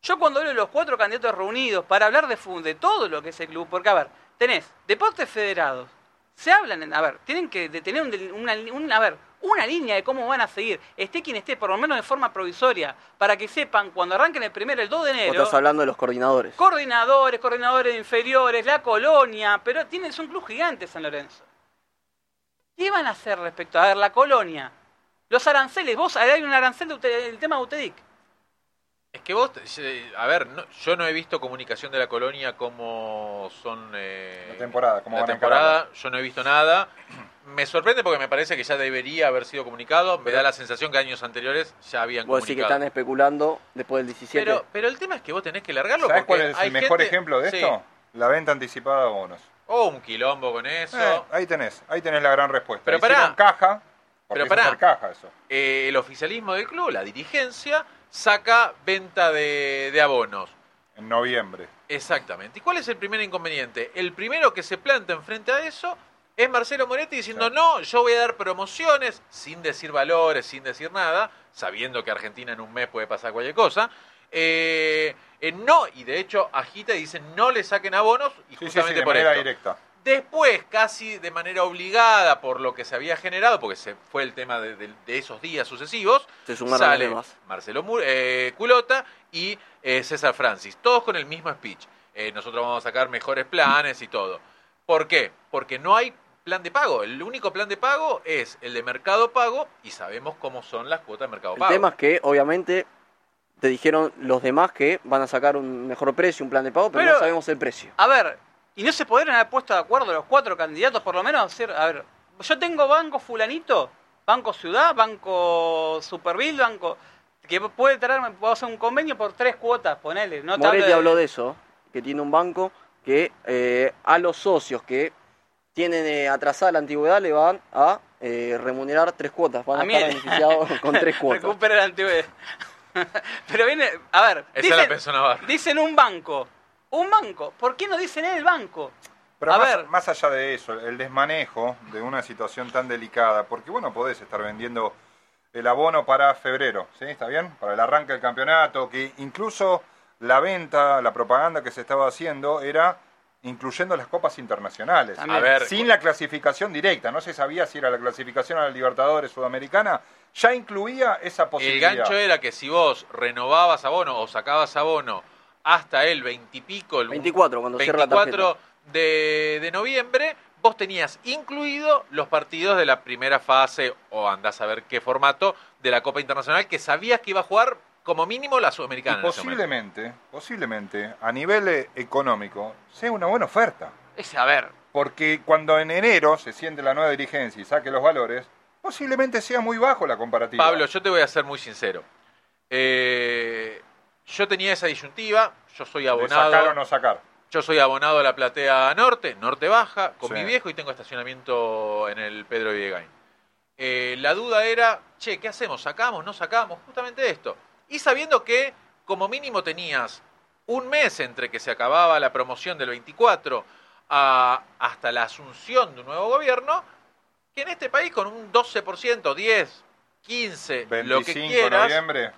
Yo cuando hablo de los cuatro candidatos reunidos para hablar de, de todo lo que es el club, porque a ver, tenés deportes federados, se hablan, en- a ver, tienen que de tener un una, un- a ver, una línea de cómo van a seguir, esté quien esté, por lo menos de forma provisoria, para que sepan cuando arranquen el primero, el 2 de enero, estás hablando de los coordinadores. coordinadores, coordinadores inferiores, la colonia, pero tiene, es un club gigante San Lorenzo. ¿Qué van a hacer respecto a ver, la colonia? Los aranceles, vos hay un arancel del tema de UTEDIC. Es que vos, eh, a ver, no- yo no he visto comunicación de la colonia como son... eh, La temporada, cómo la temporada, yo no he visto nada. me sorprende porque me parece que ya debería haber sido comunicado. Me da la sensación que años anteriores ya habían Vos decís que comunicado. están especulando después del 17. pero, pero el tema es que vos tenés que largarlo ¿Sabes porque cuál es el mejor gente- ejemplo de Sí. esto? La venta anticipada de bonos. Oh, un quilombo con eso. Eh, ahí tenés, ahí tenés la gran respuesta. Pero Hicieron pará. caja, porque Pero hacer caja eso. Eh, el oficialismo del club, la dirigencia, saca venta de, de abonos. En noviembre. Exactamente. ¿Y cuál es el primer inconveniente? El primero que se planta enfrente a eso es Marcelo Moretti diciendo, no, yo voy a dar promociones, sin decir valores, sin decir nada, sabiendo que Argentina en un mes puede pasar cualquier cosa. Eh, eh, no, y de hecho agita y dice, no le saquen abonos, y Sí, sí, sí, justamente de por manera esto. directa. Después, casi de manera obligada por lo que se había generado, porque se fue el tema de, de- de esos días sucesivos, Se sumaron sale demás. Marcelo eh, Culota y eh, César Francis, todos con el mismo speech. Eh, nosotros vamos a sacar mejores planes y todo. ¿Por qué? Porque no hay plan de pago. El único plan de pago es el de Mercado Pago y sabemos cómo son las cuotas de Mercado El Pago. tema es que, obviamente, te dijeron los demás que van a sacar un mejor precio, un plan de pago, pero, Pero- no sabemos el precio. A ver, ¿y no se podrían haber puesto de acuerdo los cuatro candidatos por lo menos? Hacer, a ver, yo tengo banco fulanito, banco ciudad, banco superville, banco que puede traerme, puedo hacer un convenio por tres cuotas, ponele. No Moretti habló de eso, que tiene un banco que eh, a los socios que tienen eh, atrasada la antigüedad le van a eh, remunerar tres cuotas, van a, A estar beneficiados con tres cuotas. Recupera la antigüedad. Pero viene, a ver, Esa dicen, la dicen un banco, un banco, ¿por qué no dicen el banco? Pero A más, ver. más allá de eso, el desmanejo de una situación tan delicada, porque bueno, podés estar vendiendo el abono para febrero, ¿sí? ¿Está bien? Para el arranque del campeonato, que incluso la venta, la propaganda que se estaba haciendo era incluyendo las copas internacionales. A ver, Sin la clasificación directa, no se sabía si era la clasificación a la Libertadores Sudamericana, ya incluía esa el posibilidad. gancho era que si vos renovabas abono o sacabas abono hasta el 20 y pico, el 24, cuando cierra la 24 de, de noviembre, vos tenías incluido los partidos de la primera fase, o andás a ver qué formato, de la Copa Internacional, que sabías que iba a jugar como mínimo la Y Sudamericana. en ese momento. posiblemente, posiblemente, a nivel eh, económico, sea una buena oferta. Es, a ver, Porque cuando en enero se siente la nueva dirigencia y saque los valores, posiblemente sea muy bajo la comparativa. Pablo, yo te voy a ser muy sincero. Eh, yo tenía esa disyuntiva, yo soy de abonado. sacar o no sacar. Yo soy abonado a la platea norte, norte baja, con Sí. mi viejo y tengo estacionamiento en el Pedro Villegain. Eh, la duda era, che, ¿qué hacemos? ¿Sacamos? ¿No sacamos? Justamente esto. Y sabiendo que como mínimo tenías un mes entre que se acababa la promoción del 24 a- hasta la asunción de un nuevo gobierno, que en este país con un 12%, 10, 15, 25 lo que de quieras, noviembre.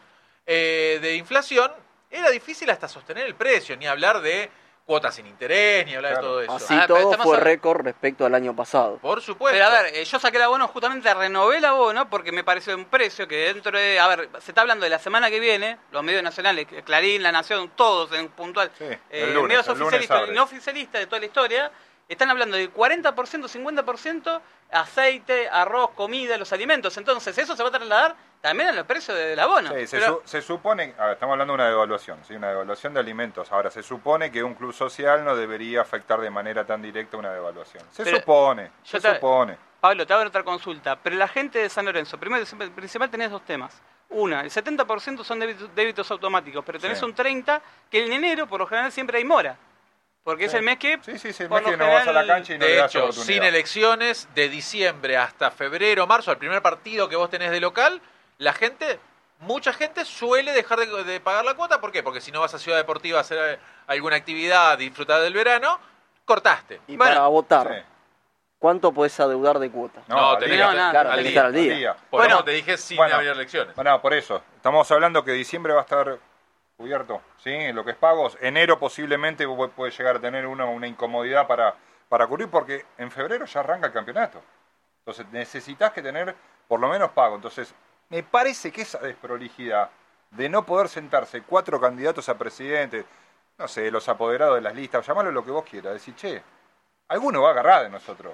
Eh, de inflación, era difícil hasta sostener el precio, ni hablar de cuotas sin interés, ni hablar Claro. de todo eso. Así Ah, todo fue a- récord respecto al año pasado. Por supuesto. Pero a ver, eh, yo saqué el abono, justamente renové el abono porque me pareció un precio que dentro de. A ver, se está hablando de la semana que viene, los medios nacionales, Clarín, La Nación, todos en puntual, Sí, eh, el lunes, medios oficialistas y no oficialistas de toda la historia, están hablando del 40%, 50% aceite, arroz, comida, los alimentos. Entonces, eso se va a trasladar también a los precios del abono. Sí, se, Pero- su- se supone, a ver, estamos hablando de una devaluación, ¿sí? una devaluación de alimentos. Ahora, se supone que un club social no debería afectar de manera tan directa una devaluación. Se Pero supone, yo se te- supone. Pablo, te hago otra consulta. Pero la gente de San Lorenzo, primero, principal tenés dos temas. Una, el 70% son débitos, débitos automáticos, pero tenés Sí. un 30% que en enero, por lo general, siempre hay mora. Porque es el mes que... Sí, sí, sí, el por mes lo que no vas a la general- cancha y no de le das hecho, oportunidad. sin elecciones, de diciembre hasta febrero, marzo, al primer partido que vos tenés de local, la gente, mucha gente suele dejar de, de pagar la cuota. ¿Por qué? Porque si no vas a Ciudad Deportiva a hacer eh, alguna actividad, disfrutar del verano, cortaste. Y Bueno, para votar, Sí. ¿cuánto podés adeudar de cuota? No, al tenés día. No, nada. Claro, al tenés que día. estar al día. Por Bueno, eso te dije sin bueno. haber elecciones. Bueno, por eso. Estamos hablando que diciembre va a estar cubierto, ¿sí? En lo que es pagos. Enero posiblemente puede llegar a tener una, una incomodidad para, para cubrir porque en febrero ya arranca el campeonato. Entonces necesitas que tener por lo menos pago. Entonces, me parece que esa desprolijidad de no poder sentarse cuatro candidatos a presidente, no sé, los apoderados de las listas, llamarlo lo que vos quieras, decir, che, alguno va a agarrar de nosotros.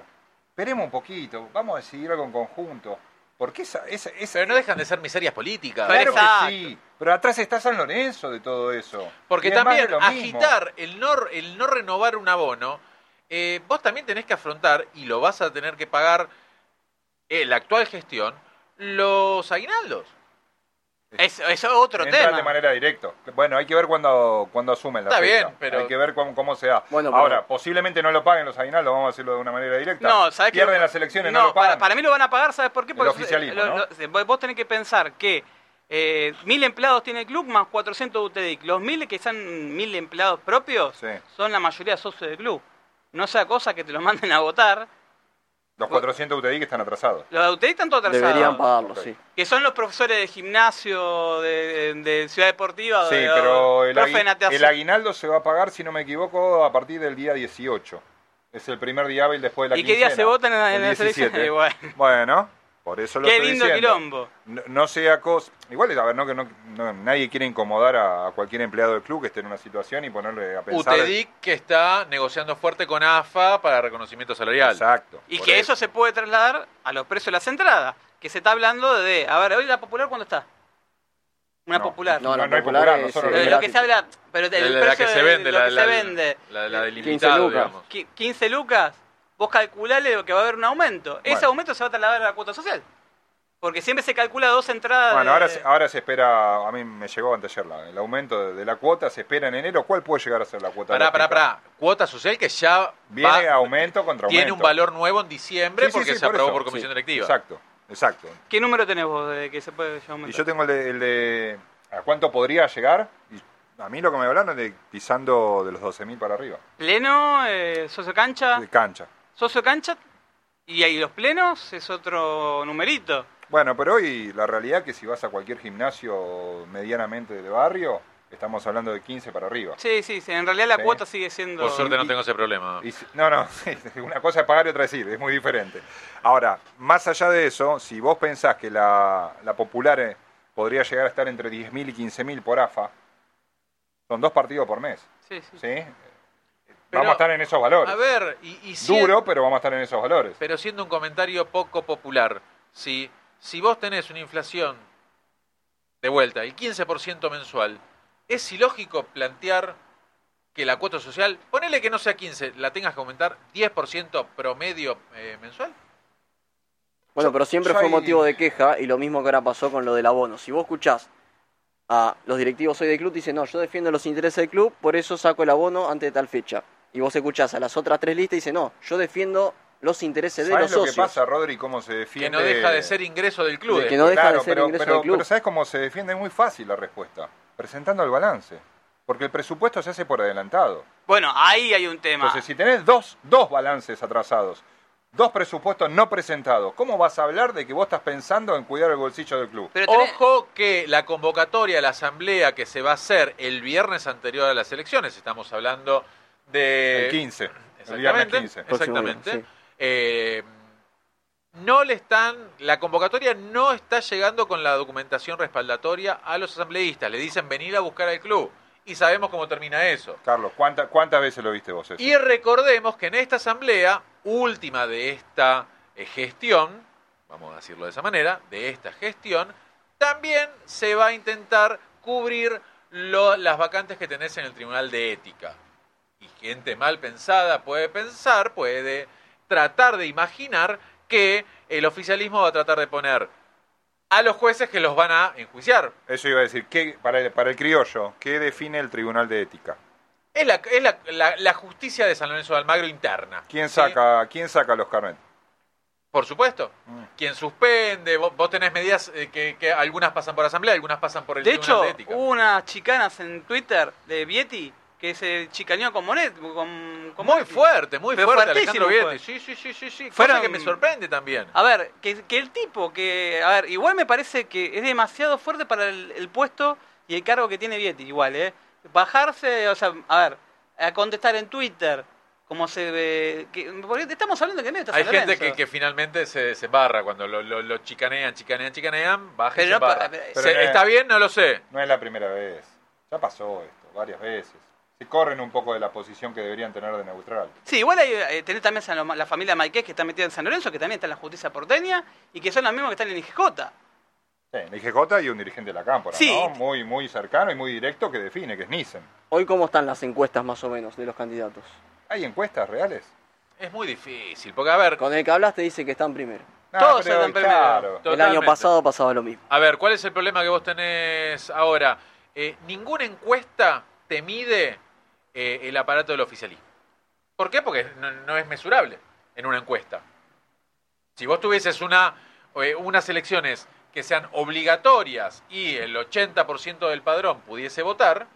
Esperemos un poquito, vamos a decidir algo en conjunto. Porque esa, esa, esa, Pero no dejan de ser miserias políticas. Pero Claro Exacto. que sí, pero atrás está San Lorenzo de todo eso. Porque también agitar el no, el no renovar un abono, eh, vos también tenés que afrontar, y lo vas a tener que pagar eh, la actual gestión los aguinaldos. Es, es otro Entra tema. de manera directa. Bueno, hay que ver cuándo, cuándo asumen la Está fecha. bien, pero- Hay que ver cómo, cómo se da. Bueno, pero- Ahora, posiblemente no lo paguen los aguinaldos, vamos a decirlo de una manera directa. No, ¿sabes qué? Pierden las elecciones, no, no lo pagan. Para, para mí lo van a pagar, ¿sabes por qué? El Porque oficialismo, lo- ¿no? lo- vos tenés que pensar que eh, mil empleados tiene el club más 400 UTEDIC. Los mil que son mil empleados propios Sí. son la mayoría socios del club. No sea cosa que te lo manden a votar. Los 400 UTI que están atrasados. Los de UTEDIC están todos atrasados. Deberían pagarlo, Ok. sí. Que son los profesores de gimnasio, de, de Ciudad Deportiva, Sí, de, pero el, de agui- el aguinaldo se va a pagar, si no me equivoco, a partir del día 18. Es el primer día hábil después de la ¿Y qué día se vota en la- en El la selección? 17. Bueno. Bueno, por eso lo Qué estoy lindo diciendo. quilombo. No, no sea cosa... Igual, a ver, no, que no, no- nadie quiere incomodar a, a cualquier empleado del club que esté en una situación y ponerle a pensar... UTEDIC que está negociando fuerte con AFA para reconocimiento salarial. Exacto. Y por que eso se puede trasladar a los precios de las entradas. Que se está hablando de. A ver, hoy la popular, ¿cuándo está? Una No. popular. No, la No, no hay popular nosotros eh, Lo, lo que gratis. se habla. Pero el La, la- la precio que se de- vende, lo la, que la- se vende. la- la del 15 limitado, lucas. digamos. qui- 15 lucas, vos calculale que va a haber un aumento. Ese aumento se va a trasladar a la cuota social. Porque siempre se calcula dos entradas. Bueno, de- ahora, se- ahora se espera, a mí me llegó anteayer la- el aumento de, de la cuota, se espera en enero. ¿Cuál puede llegar a ser la cuota? Pará, pará, pará. Cuota social que ya Viene va- aumento contra aumento. tiene un valor nuevo en diciembre Sí, porque sí, se por aprobó eso, por comisión sí, directiva. Exacto, exacto. ¿Qué número tenés vos de que se puede llegar a Y aumentar? yo tengo el de, el de- ¿A cuánto podría llegar? Y a mí lo que me hablaron es de pisando de los 12.000 para arriba. Pleno, eh, socio cancha. De cancha. Socio cancha. Y ahí los plenos es otro numerito. Bueno, pero hoy la realidad es que si vas a cualquier gimnasio medianamente de barrio, estamos hablando de 15 para arriba. Sí, sí, sí, en realidad la Sí. cuota sigue siendo. Por suerte no y- tengo ese problema. Y no, no, una cosa es pagar y otra es ir, es muy diferente. Ahora, más allá de eso, si vos pensás que la, la popular eh, podría llegar a estar entre 10.000 y 15.000 por AFA, son dos partidos por mes, Sí, sí. ¿sí? Pero, vamos a estar en esos valores. A ver, y, y si- Duro, pero vamos a estar en esos valores. pero siendo un comentario poco popular, si, si vos tenés una inflación de vuelta, el 15% mensual, ¿es ilógico plantear que la cuota social, ponele que no sea 15, la tengas que aumentar 10% promedio eh, mensual? Bueno, pero siempre fue motivo de queja y lo mismo que ahora pasó con lo del abono. Si vos escuchás a los directivos hoy del club, dicen, no, yo defiendo los intereses del club, por eso saco el abono antes de tal fecha. Y vos escuchás a las otras tres listas y dicen, no, yo defiendo los intereses de los ¿Sabes lo que pasa, Rodri, cómo se Que defiende? no deja de ser ingreso del club. De que no deja Claro, de ser pero, ingreso pero, del club. pero ¿sabes cómo se defiende? Es muy fácil la respuesta. Presentando el balance. Porque el presupuesto se hace por adelantado. Bueno, ahí hay un tema. Entonces, si tenés dos, dos balances atrasados, dos presupuestos no presentados, ¿cómo vas a hablar de que vos estás pensando en cuidar el bolsillo del club? Pero tenés- Ojo que la convocatoria a la asamblea que se va a hacer el viernes anterior a las elecciones, estamos hablando de... el 15. El viernes Exactamente, 15. Próximo exactamente. viernes, Eh, no le están, la convocatoria no está llegando con la documentación respaldatoria a los asambleístas. Le dicen venir a buscar al club. Y sabemos cómo termina eso. Carlos, ¿cuánta- ¿cuántas veces lo viste vos eso? Y recordemos que en esta asamblea, última de esta eh, gestión, vamos a decirlo de esa manera, de esta gestión, también se va a intentar cubrir lo- las vacantes que tenés en el Tribunal de Ética. Y gente mal pensada puede pensar, puede tratar de imaginar que el oficialismo va a tratar de poner a los jueces que los van a enjuiciar. Eso iba a decir, ¿qué, para, el, para el criollo, ¿qué define el Tribunal de Ética? Es la, es la, la- la justicia de San Lorenzo de Almagro interna. ¿Quién ¿sí? saca, ¿quién saca los carnets? Por supuesto. Mm. Quien suspende, vos, vos tenés medidas eh, que, que algunas pasan por asamblea, algunas pasan por el De Tribunal hecho, de Ética. hubo unas chicanas en Twitter de Vieti que se chicaneó con Monet. Con, con muy fuerte, muy Pero fuerte, Alejandro fue. Vietti. Sí, sí, sí, sí, sí. Cosa Fueron- que me sorprende también. A ver, que, que el tipo que. A ver, igual me parece que es demasiado fuerte para el, el puesto y el cargo que tiene Vieti, igual, ¿eh? Bajarse, o sea, a ver, a contestar en Twitter, como se ve. Que, porque estamos hablando que está Hay San gente que, que finalmente se, se embarra cuando lo, lo- lo chicanean, chicanean, chicanean, baja y Pero se no pa- embarra. pero- Se- es- ¿Está bien? No lo sé. No es la primera vez. Ya pasó esto, varias veces. Se corren un poco de la posición que deberían tener de neutral. Sí, igual hay, eh, tenés también San la familia Maiqués que está metida en San Lorenzo, que también está en la justicia porteña y que son las mismas que están en IGJ. Sí, la IGJ y un dirigente de la Cámpora, Sí. ¿no? Muy, muy cercano y muy directo que define, que es Nissen. Hoy, ¿cómo están las encuestas más o menos de los candidatos? ¿Hay encuestas reales? Es muy difícil, porque a ver, Con el que hablaste dice que están primero. No, Todos están primero. claro. El año pasado pasaba lo mismo. A ver, ¿cuál es el problema que vos tenés ahora? Eh, ninguna encuesta te mide eh, el aparato del oficialismo. ¿Por qué? Porque no, no es mesurable en una encuesta. Si vos tuvieses una, eh, unas elecciones que sean obligatorias y el 80% del padrón pudiese votar,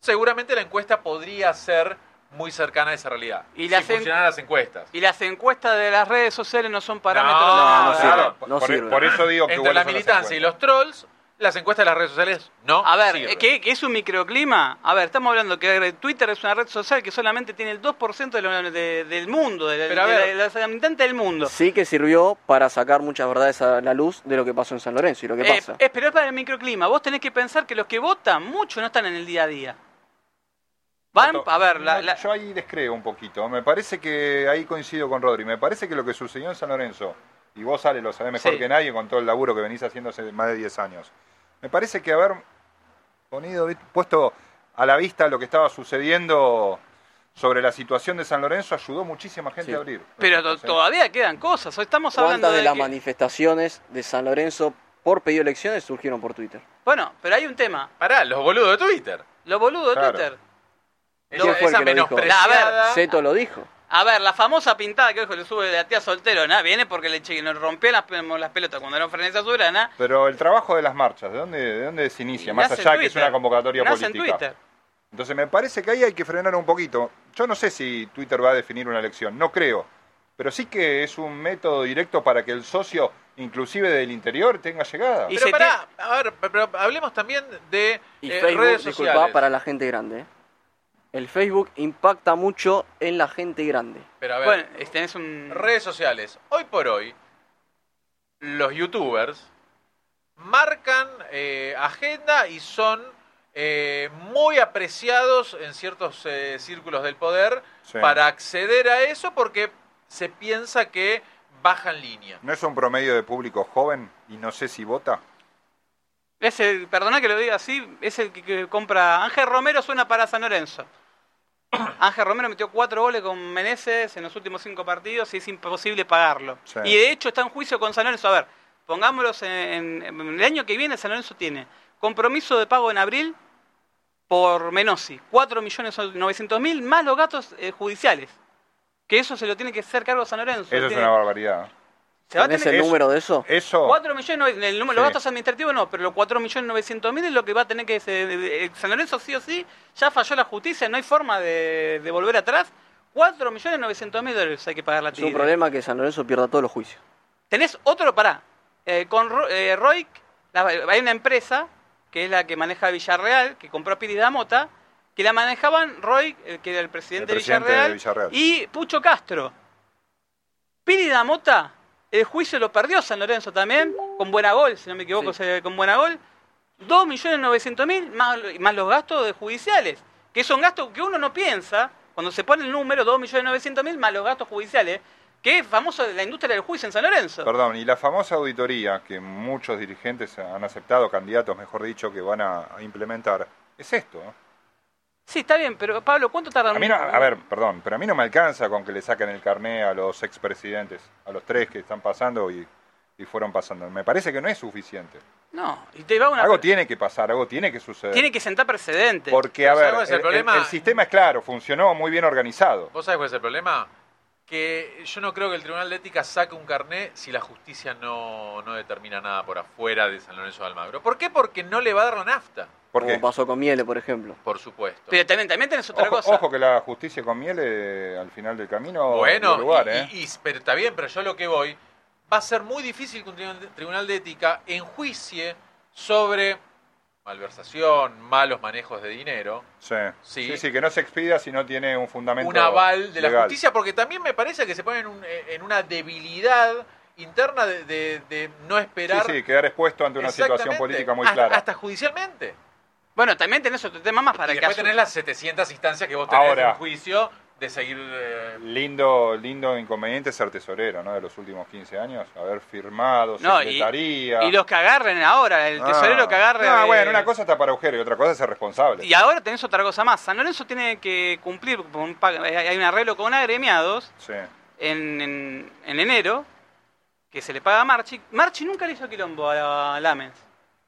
seguramente la encuesta podría ser muy cercana a esa realidad. Y si las en- las encuestas. Y las encuestas de las redes sociales no son parámetros No, de no sirve. Claro, no por, sirve. por eso digo que Entre la militancia y los trolls, las encuestas de las redes sociales no A ver. ¿qué, qué es un microclima? A ver, estamos hablando que Twitter es una red social que solamente tiene el 2% de lo- de- del mundo, de, Pero a de- ver. de los habitantes del mundo. Sí que sirvió para sacar muchas verdades a la luz de lo que pasó en San Lorenzo y lo que Eh, pasa. pero es para el microclima. Vos tenés que pensar que los que votan, muchos no están en el día a día. Van, a ver, la, la- yo ahí descreo un poquito. Me parece que ahí coincido con Rodri. Me parece que lo que sucedió en San Lorenzo, y vos, Ale, lo sabés mejor Sí. que nadie con todo el laburo que venís haciendo hace más de 10 años. Me parece que haber ponido, puesto a la vista lo que estaba sucediendo sobre la situación de San Lorenzo ayudó muchísima gente Sí. a abrir. pero to- todavía quedan cosas. Hoy estamos hablando ¿Cuántas de de las que- manifestaciones de San Lorenzo por pedido de elecciones surgieron por Twitter? Bueno, pero hay un tema. Pará, los boludos de Twitter. Lo boludo de Claro. Twitter. Esa, ¿Quién fue el esa que lo dijo? menospreciada. Zeto lo dijo. A ver, la famosa pintada que hoy le sube de la tía soltero, ¿no? Viene porque le che- nos rompió las, pe- las pelotas cuando era un Frenesí Azulana. Pero el trabajo de las marchas, ¿de dónde, de dónde se inicia? Más allá que es una convocatoria Nace en política. Twitter. Entonces me parece que ahí hay que frenar un poquito. Yo no sé si Twitter va a definir una elección, no creo. Pero sí que es un método directo para que el socio, inclusive del interior, tenga llegada. Y Pero pará, a ver, pero hablemos también de Y eh, Facebook, redes disculpa, sociales. para la gente grande. ¿eh? El Facebook impacta mucho en la gente grande. Pero a ver, Bueno, es- tenés un... redes sociales. Hoy por hoy, los youtubers marcan eh, agenda y son eh, muy apreciados en ciertos eh, círculos del poder Sí. para acceder a eso porque se piensa que bajan línea. ¿No es un promedio de público joven y no sé si vota? Es el, perdona que lo diga así, es el que, que compra... Ángel Romero suena para San Lorenzo. Ángel Romero metió cuatro goles con Meneses en los últimos cinco partidos y es imposible pagarlo. Sí. Y de hecho está en juicio con San Lorenzo. A ver, pongámoslos en, en- en el año que viene San Lorenzo tiene compromiso de pago en abril por Menossi, 4.900.000 más los gastos eh, judiciales. Que eso se lo tiene que hacer cargo San Lorenzo. Eso es Tiene- una barbaridad. Se va a ¿Tenés tener- el Eso- número de eso? Eso, 4 millones, el número, Sí. los gastos administrativos no, pero los 4 millones 900 mil es lo que va a tener que... se- de- de- San Lorenzo sí o sí, ya falló la justicia, no hay forma de, de volver atrás. 4 millones 900 mil dólares hay que pagar la Es un problema que San Lorenzo pierda todos los juicios. Tenés otro, pará, eh, con Ro- eh, la- hay una empresa que es la que maneja Villarreal, que compró a Piri Damota, que la manejaban Roig, el que era el presidente, El presidente de, de Villarreal, Villarreal. y Pucho Castro. Piri Damota, el juicio lo perdió San Lorenzo también, con buena gol, si no me equivoco, Sí. con buena gol. 2.900.000 más, más los gastos de judiciales, que son gastos que uno no piensa cuando se pone el número 2.900.000 más los gastos judiciales, que es famoso de la industria del juicio en San Lorenzo. Perdón, y la famosa auditoría que muchos dirigentes han aceptado, candidatos mejor dicho, que van a, a implementar, es esto. ¿no? Sí, está bien, pero Pablo, ¿cuánto tardan? A mí no, a ver, perdón, pero a mí no me alcanza con que le saquen el carné a los expresidentes, a los tres que están pasando y, y fueron pasando. Me parece que no es suficiente. No, y te va una... Algo tiene que pasar, algo tiene que suceder. Tiene que sentar precedente. Porque, a ver, ¿sabes cuál es el el, problema? el- el sistema es claro, funcionó muy bien organizado. ¿Vos sabés cuál es el problema? Que yo no creo que el Tribunal de Ética saque un carné si la justicia no, no determina nada por afuera de San Lorenzo de Almagro. ¿Por qué? Porque no le va a dar la nafta, ¿Por como qué? pasó con Miele, por ejemplo. por supuesto. Pero también, también tenés otra Ojo, cosa. ojo que la justicia con miel eh, al final del camino Bueno, lugar, y- ¿eh? y- y- pero está bien, pero yo lo que voy, va a ser muy difícil que un tribunal de, ética enjuicie sobre malversación, malos manejos de dinero, Sí. Sí. sí, sí, que no se expida si no tiene un fundamento un aval de la legal. justicia, porque también me parece que se pone en, un- en una debilidad interna de, de- de no esperar Sí, sí, quedar expuesto ante una situación política muy hasta, clara. hasta judicialmente. Bueno, también tenés otro tema más para y que después tenés las 700 instancias que vos tenés Ahora. en juicio de seguir... eh, Lindo, lindo inconveniente ser tesorero, ¿no? De los últimos 15 años, haber firmado, No, y- secretaría. Y los que agarren ahora, el tesorero Ah. que agarre... Ah, eh, bueno, una cosa está para agujero y otra cosa es ser responsable. Y ahora tenés otra cosa más. San Lorenzo tiene que cumplir, un hay un arreglo con agremiados Sí. en, en, en enero que se le paga a Marchi. Marchi nunca le hizo quilombo a, a Lamens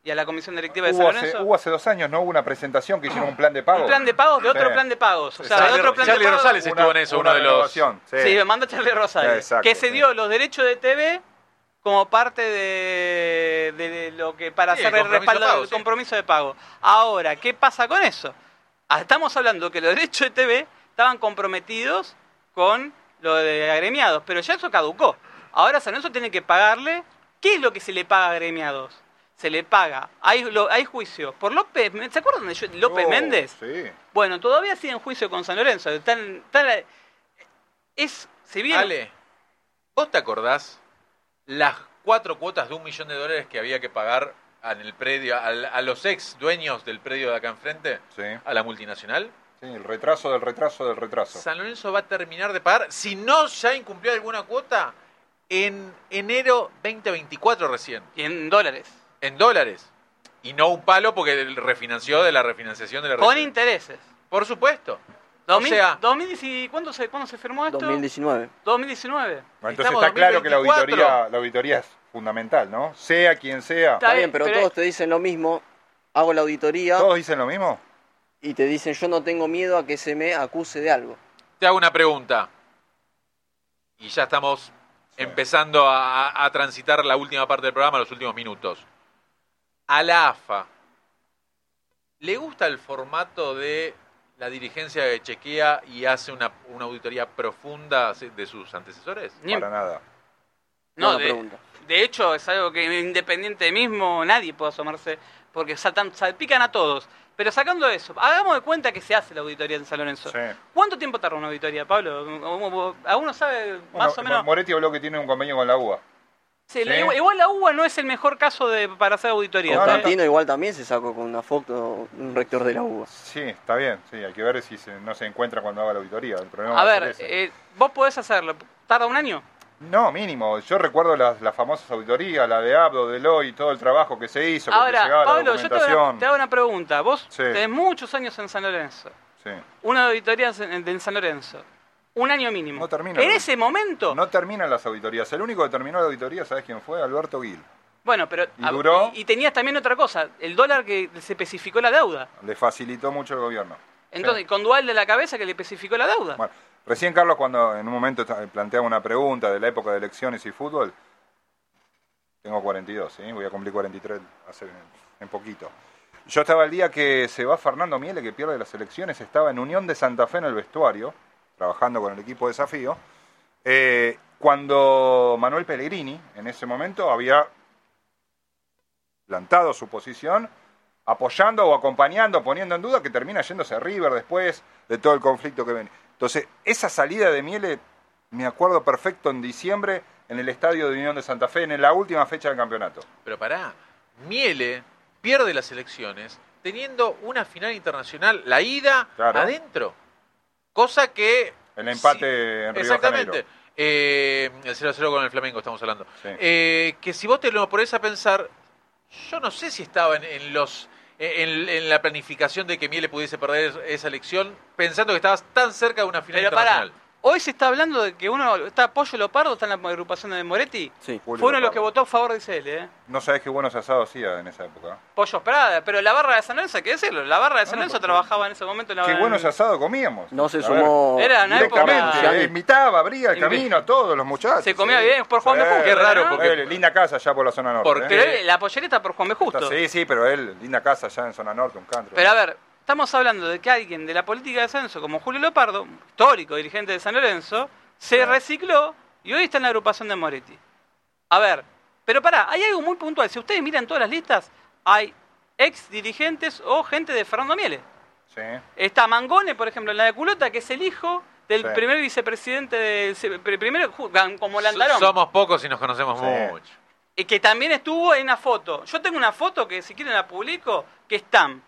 y a la comisión directiva de San Hubo hace, Lorenzo. hubo hace dos años, ¿no? Hubo una presentación que hicieron un plan de pago. un plan de pagos de otro Sí. plan de pagos. O sea, Charlie de otro Ro- plan Charlie de pagos. Rosales estuvo en eso, uno de los- Sí. Sí, me mandó Charlie Rosales. Exacto, que se sí. dio los derechos de TV como parte de, de lo que para Sí, hacer el el, compromiso respaldo de pago, del sí. compromiso de pago. Ahora, ¿qué pasa con eso? Ah, Estamos hablando que los derechos de TV estaban comprometidos con lo de agremiados, pero ya eso caducó. Ahora San Lorenzo tiene que pagarle. ¿Qué es lo que se le paga a agremiados? Se le paga. Hay, lo- hay juicio por López. ¿Se acuerdan de López Oh, Méndez? Sí. Bueno, todavía sigue en juicio con San Lorenzo. Están, están- es, si bien... Ale, ¿vos te acordás las cuatro cuotas de un millón de dólares que había que pagar en el predio, al- a, los ex dueños del predio de acá enfrente, Sí. a la multinacional? Sí, el retraso del retraso del retraso. San Lorenzo va a terminar de pagar, si no ya incumplió alguna cuota, en enero 2024 recién, Y en dólares. En dólares. Y no un palo porque refinanció de la refinanciación de la Con intereses. Por supuesto. 2000, o sea, 2010 y- ¿cuándo, se, ¿Cuándo se firmó esto? 2019. 2019. Bueno, Entonces Estamos está claro que la 2024. auditoría, la auditoría es fundamental, ¿no? Sea quien sea. Está Está bien, bien, pero pero- todos te dicen lo mismo. Hago la auditoría ¿Todos dicen lo mismo? y te dicen yo no tengo miedo a que se me acuse de algo. te hago una pregunta. Y ya estamos empezando a transitar la última parte del programa, los últimos minutos. A la AFA, ¿le gusta el formato de la dirigencia de chequea y hace una, una auditoría profunda de sus antecesores? Ni- Para nada. no, Buena de, pregunta. de hecho, es algo que independiente mismo nadie puede asomarse porque saltan, salpican a todos. Pero sacando eso, hagamos de cuenta que se hace la auditoría en San Lorenzo. Sí. ¿Cuánto tiempo tarda una auditoría, Pablo? ¿Alguno sabe Bueno, más o menos? Moretti habló que tiene un convenio con la UBA. Sí, Sí. Igual, igual la UBA no es el mejor caso de, para hacer auditoría. No, no, Constantino igual también se sacó con una foto un rector de la UBA. Sí, está bien. Sí, hay que ver si se- no se encuentra cuando haga la auditoría. El problema A ver, eh, vos podés hacerlo. ¿Tarda un año? No, mínimo. Yo recuerdo las, las famosas auditorías, la de Abdo, de Loy, todo el trabajo que se hizo, Ahora, Pablo, yo te hago, una, te hago una pregunta. Vos Sí. tenés muchos años en San Lorenzo. Sí. Una auditoría en, en San Lorenzo. Un año mínimo. No termina, En ese momento. No terminan las auditorías. El único que terminó la auditoría, ¿sabes quién fue? Alberto Gil. Bueno, pero. Y duró- y, y tenías también otra cosa. El dólar que se especificó la deuda. Le facilitó mucho el gobierno. Entonces, Sí. con Dual de la cabeza que le especificó la deuda. Bueno, recién Carlos cuando en un momento planteaba una pregunta de la época de elecciones y fútbol, tengo 42, ¿sí? voy a cumplir 43 hace en poquito. Yo estaba el día que se va Fernando Miele, que pierde las elecciones, estaba en Unión de Santa Fe en el vestuario, trabajando con el equipo de desafío, eh, cuando Manuel Pellegrini, en ese momento, había plantado su posición, apoyando o acompañando, poniendo en duda que termina yéndose a River después de todo el conflicto que ven. Entonces, esa salida de Miele, me acuerdo perfecto en diciembre en el estadio de Unión de Santa Fe, en la última fecha del campeonato. Pero pará, Miele pierde las elecciones teniendo una final internacional, la ida Claro. adentro. Cosa que... El empate Sí, en Río de Exactamente. Janeiro. Eh, el 0-0 con el Flamengo estamos hablando. Sí. Eh, que si vos te lo pones a pensar, yo no sé si estaba en, en los en, en la planificación de que Miele pudiese perder esa elección, pensando que estabas tan cerca de una final Pero internacional. Hoy se está hablando de que uno. Está Pollo Lopardo, está en la agrupación de Moretti. Sí. Julio Fue uno de los que votó a favor de ICL, ¿eh? No sabés qué buenos asados hacía en esa época. Pollo Prada, pero la barra de San Lorenzo, hay que decirlo, la barra de San No, no, Lorenzo trabajaba en ese momento en la Qué buenos asados comíamos. No se A ver, sumó. Era una época- Directamente, eh, invitaba, abría el Invi- camino a todos los muchachos. Se comía sí. bien por Juan de Justo, Qué raro, porque- Eh, linda casa allá por la zona norte. Porque- ¿eh? Pero él- la pollereta por Juan B. Justo. Sí, sí, pero él, linda casa allá en zona norte, un country. Pero a ver, estamos hablando de que alguien de la política de San Lorenzo, como Julio Lopardo, histórico dirigente de San Lorenzo, se Claro. recicló y hoy está en la agrupación de Moretti. A ver, pero pará, hay algo muy puntual. Si ustedes miran todas las listas, hay ex dirigentes o gente de Fernando Miele. Sí. Está Mangone, por ejemplo, en la de Culota, que es el hijo del Sí. primer vicepresidente del primero como Landarón. Somos pocos y nos conocemos Sí. mucho. Y que también estuvo en una foto. Yo tengo una foto que si quieren la publico, que están.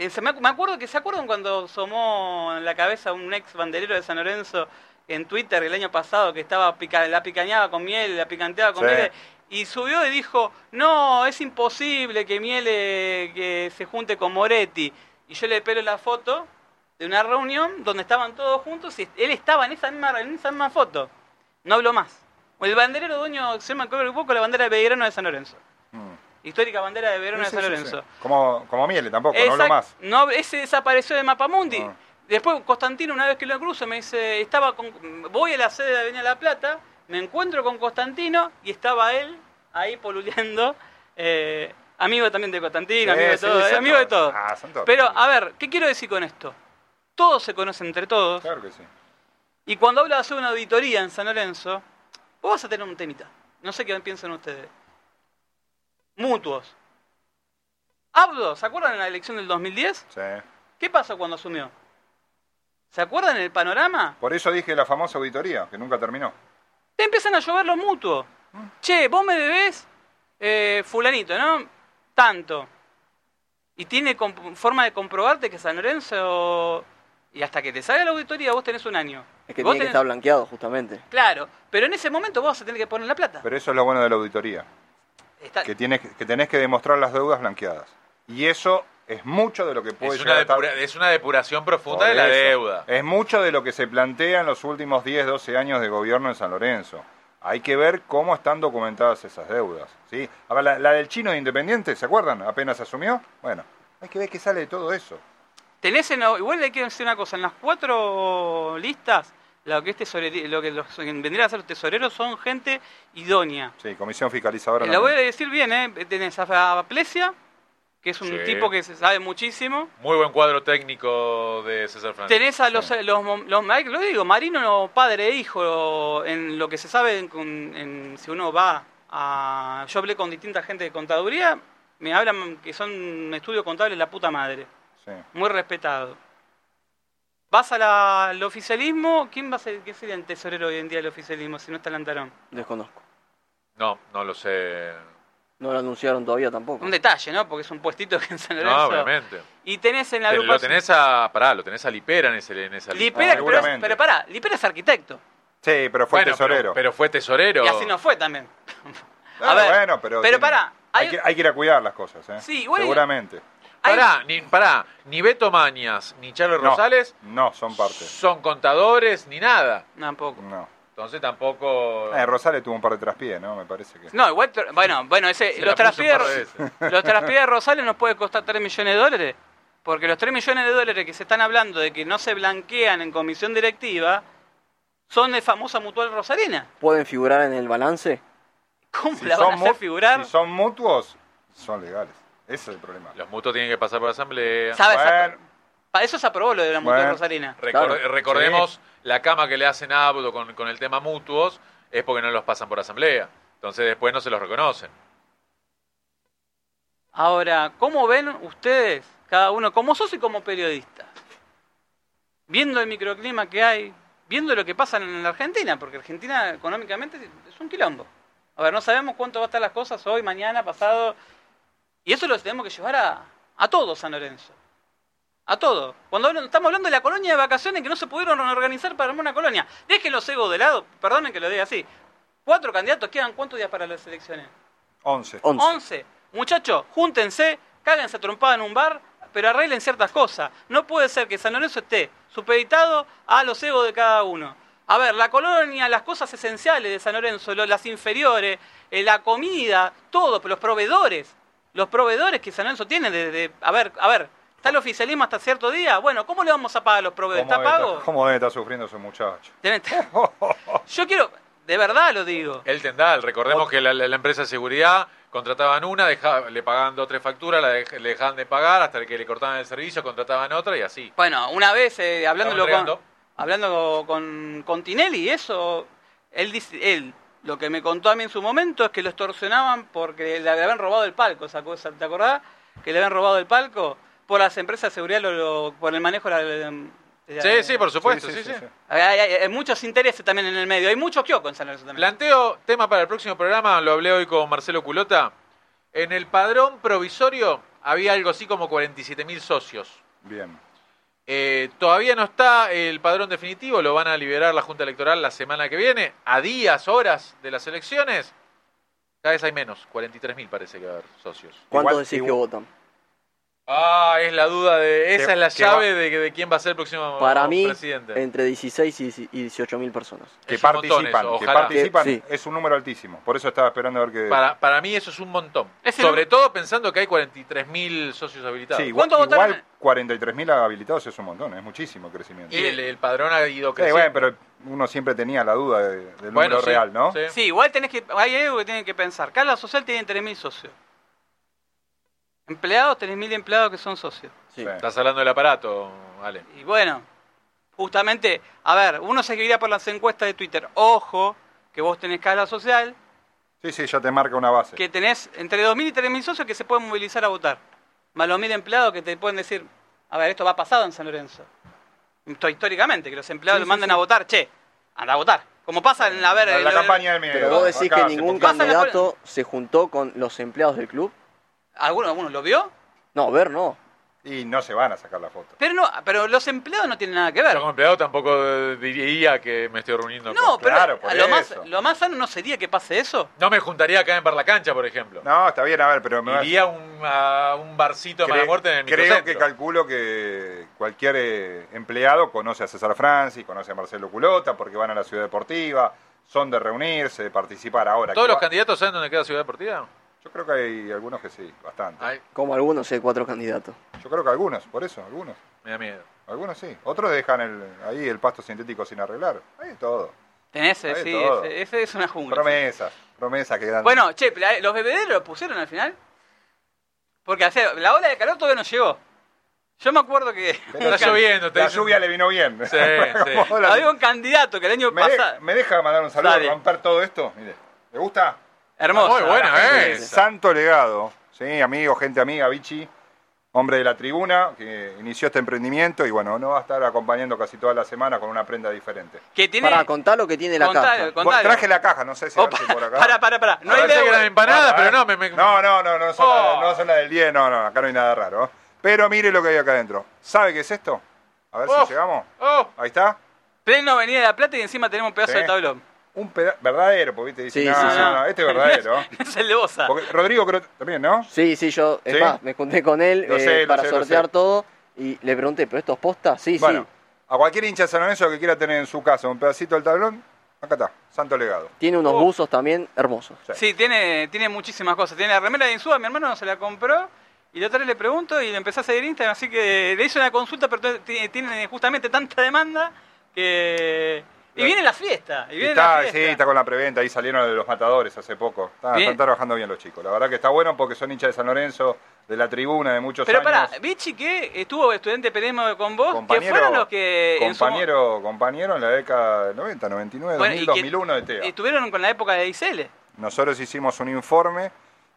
Eh, se me, me acuerdo que se acuerdan cuando asomó en la cabeza un ex banderero de San Lorenzo en Twitter el año pasado que estaba pica- la picañaba con miel, la picanteaba con Sí. miel y subió y dijo, "No, es imposible que Miele que se junte con Moretti." Y yo le pelo la foto de una reunión donde estaban todos juntos y él estaba en esa misma en esa misma foto. No habló más. El banderero dueño, se me acuerdo un poco, la bandera de Belgrano de San Lorenzo. Histórica bandera de Sí, de sí, San sí, Lorenzo. Como, como Miele tampoco, no lo más. No, ese desapareció de Mapamundi. Ah. Después Constantino, una vez que lo cruzo, me dice, estaba con, voy a la sede de Avenida La Plata, me encuentro con Constantino y estaba él ahí poluleando, eh, amigo también de Constantino, Sí, amigo de todo, eh, amigo de todo. Ah, son todos. Pero, a ver, ¿qué quiero decir con esto? Todos se conocen entre todos. Claro que sí. Y cuando hablas de hacer una auditoría en San Lorenzo, vos vas a tener un temita. No sé qué piensan ustedes. Mutuos. Abdo, ¿se acuerdan en la elección del 2010? Sí. ¿Qué pasó cuando asumió? ¿Se acuerdan el panorama? Por eso dije la famosa auditoría, que nunca terminó. Te empiezan a llover los mutuos. Che, vos me debés eh, fulanito, ¿no? Tanto. Y tiene forma de comprobarte que San Lorenzo... Y hasta que te salga la auditoría vos tenés un año. Es que Vos tiene que tenés- estar blanqueado, justamente. Claro, pero en ese momento vos vas a tener que poner la plata. Pero eso es lo bueno de la auditoría, Está- que, tienes, que tenés que demostrar las deudas blanqueadas. Y eso es mucho de lo que puede Es una, llegar a estar- depura- es una depuración profunda Por de la eso. deuda. Es mucho de lo que se plantea en los últimos 10, 12 años de gobierno en San Lorenzo. Hay que ver cómo están documentadas esas deudas. ¿sí? A ver, la, la del chino de Independiente, ¿se acuerdan? Apenas asumió. Bueno, hay que ver qué sale de todo eso. Tenés en, igual hay que decir una cosa, en las cuatro listas, lo que, es tesoreri- lo que los que vendrían a ser tesoreros son gente idónea. Sí, Comisión Fiscalizadora. La voy a decir bien, ¿eh? Tenés a Plesia, que es un Sí. tipo que se sabe muchísimo. Muy buen cuadro técnico de César Francisco. Tenés a los, los, los, lo digo, Marino, padre e hijo, en lo que se sabe, en- si uno va a... Yo hablé con distinta gente de contaduría, me hablan que son estudios contables la puta madre. Sí. muy respetado. Vas a la- al oficialismo, ¿quién va a ser, quién sería el tesorero hoy en día del oficialismo si no está Lantarón? Desconozco. No, no lo sé. No lo anunciaron todavía tampoco. Un detalle, ¿no? Porque es un puestito que en San No, Lorenzo. obviamente. y tenés en la Pero lo tenés a. Pará, lo tenés a Lipera en, ese, en esa lista. Lipera, Ah, pero, pero pará, Lipera es arquitecto. Sí, pero fue Bueno, tesorero. Pero, pero fue tesorero. Y así no fue también. A ver, bueno, pero, pero tiene- pará, Hay, hay- que, hay que ir a cuidar las cosas, ¿eh? Sí, igual- Seguramente. Pará, ni, pará, ni Beto Mañas ni Charles No, Rosales No, son parte. son contadores ni nada. Tampoco. No. Entonces tampoco. Eh, Rosales tuvo un par de traspiés, ¿no? Me parece que. No, igual, tr- bueno, bueno, ese, Se los la puso un par de traspiés, veces. los traspiés de Rosales nos puede costar 3 millones de dólares, porque los 3 millones de dólares que se están hablando de que no se blanquean en comisión directiva son de famosa mutual Rosalina. ¿Pueden figurar en el balance? ¿Cómo Si la van a hacer figurar? Si son mutuos, son legales. Ese es el problema. Los mutuos tienen que pasar por asamblea. ¿Sabes? Bueno, Para eso se aprobó lo de la mutual Bueno. Rosalina. Recor- Claro. recordemos la cama que le hacen a Abdo con, con el tema mutuos es porque no los pasan por asamblea. Entonces después no se los reconocen. Ahora, ¿cómo ven ustedes, cada uno, como sos y como periodista? Viendo el microclima que hay, viendo lo que pasa en la Argentina, porque Argentina económicamente es un quilombo. A ver, no sabemos cuánto va a estar las cosas hoy, mañana, pasado. Y eso lo tenemos que llevar a, a todos, San Lorenzo. A todo. Cuando hablan- estamos hablando de la colonia de vacaciones que no se pudieron organizar para armar una colonia. Dejen los egos de lado, perdonen que lo diga así. Cuatro candidatos, quedan cuántos días para las elecciones? 11. 11. 11. Muchachos, júntense, cáguense a trompada en un bar, pero arreglen ciertas cosas. No puede ser que San Lorenzo esté supeditado a los egos de cada uno. A ver, la colonia, las cosas esenciales de San Lorenzo, lo- las inferiores, eh, la comida, todo, pero los proveedores, los proveedores que San Lorenzo tiene de, de- a ver, a ver, está el oficialismo hasta cierto día, bueno, ¿cómo le vamos a pagar a los proveedores? ¿Cómo ¿Está pago? cómo debe estar sufriendo ese muchacho? Deben estar- Yo quiero, de verdad lo digo. El Tendal, recordemos que la, la- la empresa de seguridad contrataban una, deja- le pagaban dos o tres facturas, la dej- le dejaban de pagar hasta que le cortaban el servicio, contrataban otra y así. Bueno, una vez eh, hablándolo con, hablando con, con Tinelli, eso, él dice, él, lo que me contó a mí en su momento es que lo extorsionaban porque le habían robado el palco, esa cosa, ¿te acordás? Que le habían robado el palco por las empresas de seguridad, lo- lo- por el manejo de la... de la- Sí, sí, por supuesto, sí, sí. Hay, hay- hay muchos intereses también en el medio, hay muchos kioscos en San Lorenzo también. Planteo tema para el próximo programa, lo hablé hoy con Marcelo Culota. En el padrón provisorio había algo así como 47 mil socios. Bien. Eh, todavía no está el padrón definitivo, lo van a liberar la Junta Electoral la semana que viene, a días, horas de las elecciones. Cada vez hay menos, 43 mil parece que va a haber socios. ¿Cuántos decís que votan? Ah, es la duda de. Esa Que- es la que llave de, de quién va a ser el próximo Para mí, presidente. entre 16 y y 18 mil personas. Que Es un montón participan, eso, que ojalá. participan Que- sí. es un número altísimo. Por eso estaba esperando a ver qué. Para, para mí eso es un montón. Es el- Sobre todo pensando que hay 43.000 socios habilitados. Sí, igual, ¿Cuántos votaron? igual 43.000 habilitados es un montón, es muchísimo el crecimiento. Y el, el padrón ha ido Sí, creciendo. bueno, pero uno siempre tenía la duda de- del Bueno, número sí, real, ¿no? sí. Sí, igual tenés que, hay algo que tienen que pensar. Cada social tiene 3.000 socios. Empleados, tenés 1.000 empleados que son socios. Sí. Estás hablando del aparato, Ale. Y bueno, justamente, a ver, uno se guiaría por las encuestas de Twitter. Ojo, que vos tenés escala social, Sí, sí, ya te marca una base. que tenés entre 2.000 y 3.000 socios que se pueden movilizar a votar. Más los 1.000 empleados que te pueden decir, a ver, esto va pasado en San Lorenzo. Esto históricamente, que los empleados Sí, le sí, manden sí. a votar, che, anda a votar. Como pasa en, a ver, la, en la de- campaña del miedo. Pero vos decís acá que ningún la- candidato se juntó con los empleados del club. ¿Alguno, alguno lo vio? No, ver no. Y no se van a sacar la foto. Pero no, pero los empleados no tienen nada que ver. Yo como empleado tampoco eh, diría que me estoy reuniendo No, con... pero Claro, por lo, más, lo más sano no sería que pase eso. No me juntaría acá en Bar La Cancha, por ejemplo. No, está bien, a ver, pero me Iría a un, a un barcito de mala muerte en el Creo que calculo que cualquier eh, empleado conoce a César Francis, conoce a Marcelo Culota, porque van a la ciudad deportiva, son de reunirse, de participar ahora. ¿Todos los va- candidatos saben dónde queda Ciudad Deportiva? Yo creo que hay algunos que sí, bastante. Ay, Como algunos, sé, cuatro candidatos. Yo creo que algunos, por eso, algunos. me da miedo. Algunos sí. Otros dejan el, ahí el pasto sintético sin arreglar. Hay de todo. Tenés, eh, Hay sí, todo. ese, ese es una jungla. Promesas, promesas que dan. Bueno, che, pero, ¿los bebederos lo pusieron al final? Porque o sea, la ola de calor todavía no llegó. Yo me acuerdo que... Pero Está lloviendo, te La dicen- lluvia le vino bien. Sí, sí. Como la- Había un candidato que el año ¿Me, de- pasado... me deja mandar un saludo Dale. romper todo esto? Mire, ¿le gusta? Hermoso. Muy buena, ¿eh? Santo legado, sí, amigo, gente amiga, Vichy, hombre de la tribuna, que inició este emprendimiento y bueno, nos va a estar acompañando casi toda la semana con una prenda diferente. Que tiene... Para contar lo que tiene la Contalo, caja. contalo. Traje la caja, no sé si, a ver Opa, si por acá. para, para, para. No A hay deuda. eran empanadas, Ah, pero ah. no, me... me- No, no, no, no son, Oh. la, no son la del 10, no, no, acá no hay nada raro. ¿eh? Pero mire lo que hay acá adentro. ¿Sabe qué es esto? A ver Oh. si llegamos. Oh, Ahí está. Pleno Avenida de la Plata y encima tenemos un pedazo Sí. de tablón. Un pedazo verdadero, porque viste, dice, Sí, no, sí, no, sí. no, este es verdadero. es el de Bosa. Porque Rodrigo creo también, ¿no? Sí, sí, yo, es ¿Sí? más, me junté con él eh, sé, para sé, sortear todo y le pregunté, ¿pero esto es posta? Sí, Bueno, sí. a cualquier hincha de San Lorenzo que quiera tener en su casa un pedacito del tablón, acá está, Santo Legado. Tiene unos Oh. buzos también hermosos. Sí. Sí, tiene, tiene muchísimas cosas. Tiene la remera de Insúa, mi hermano no se la compró. Y la otra vez le pregunto y le empecé a seguir Instagram, así que le hice una consulta, pero tiene justamente tanta demanda que... Y viene la fiesta, y viene está, la fiesta. sí, está con la preventa, ahí salieron de los matadores hace poco. Están, trabajando bien los chicos. La verdad que está bueno porque son hinchas de San Lorenzo, de la tribuna de muchos Pero años. pará, Vichy que estuvo estudiante de periodismo con vos, que compañero, fueron los que... en su compañero, compañero en la década del 90, 99, Bueno, 2000, y que 2001 de TEA. Estuvieron con la época de ICL. Nosotros hicimos un informe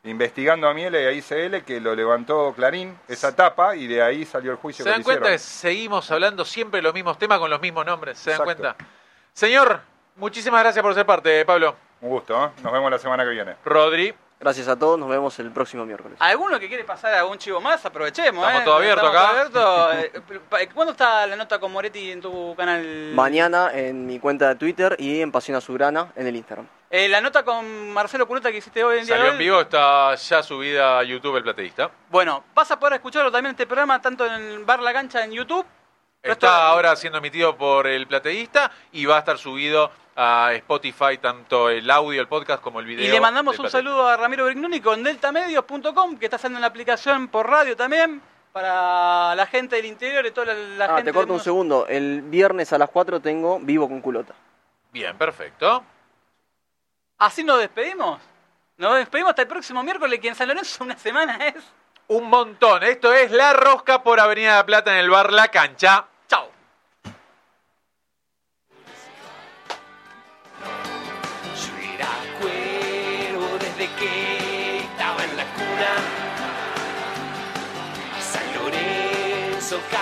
investigando a Miele y a ICL que lo levantó Clarín, esa tapa, y de ahí salió el juicio ¿Se dan cuenta que seguimos hablando siempre de los mismos temas con los mismos nombres? ¿Se dan Exacto. cuenta? Señor, muchísimas gracias por ser parte, Pablo. Un gusto, ¿eh? Nos vemos la semana que viene. Rodri, Gracias a todos, nos vemos el próximo miércoles. ¿Alguno que quiere pasar algún chivo más? Aprovechemos. Estamos ¿eh? todo abierto Estamos acá. todo abierto. Eh, ¿Cuándo está la nota con Moretti en tu canal? Mañana en mi cuenta de Twitter y en Pasión Azulgrana en el Instagram. Eh, la nota con Marcelo Culota que hiciste hoy en día salió en vivo, está ya subida a YouTube el plateísta. Bueno, vas a poder escucharlo también este programa tanto en Bar La Cancha en YouTube. Está ahora siendo emitido por el plateísta y va a estar subido a Spotify, tanto el audio, el podcast, como el video. Y le mandamos un Plateísta. saludo a Ramiro Brignoni con deltamedios.com que está haciendo la aplicación por radio también para la gente del interior y toda la, la ah, gente. te corto un segundo. El viernes a las 4 tengo Vivo con Culota. Bien, perfecto. Así nos despedimos. Nos despedimos hasta el próximo miércoles que en San Lorenzo una semana es. Un montón. Esto es La Rosca por Avenida La Plata en el bar La Cancha. San Lorenzo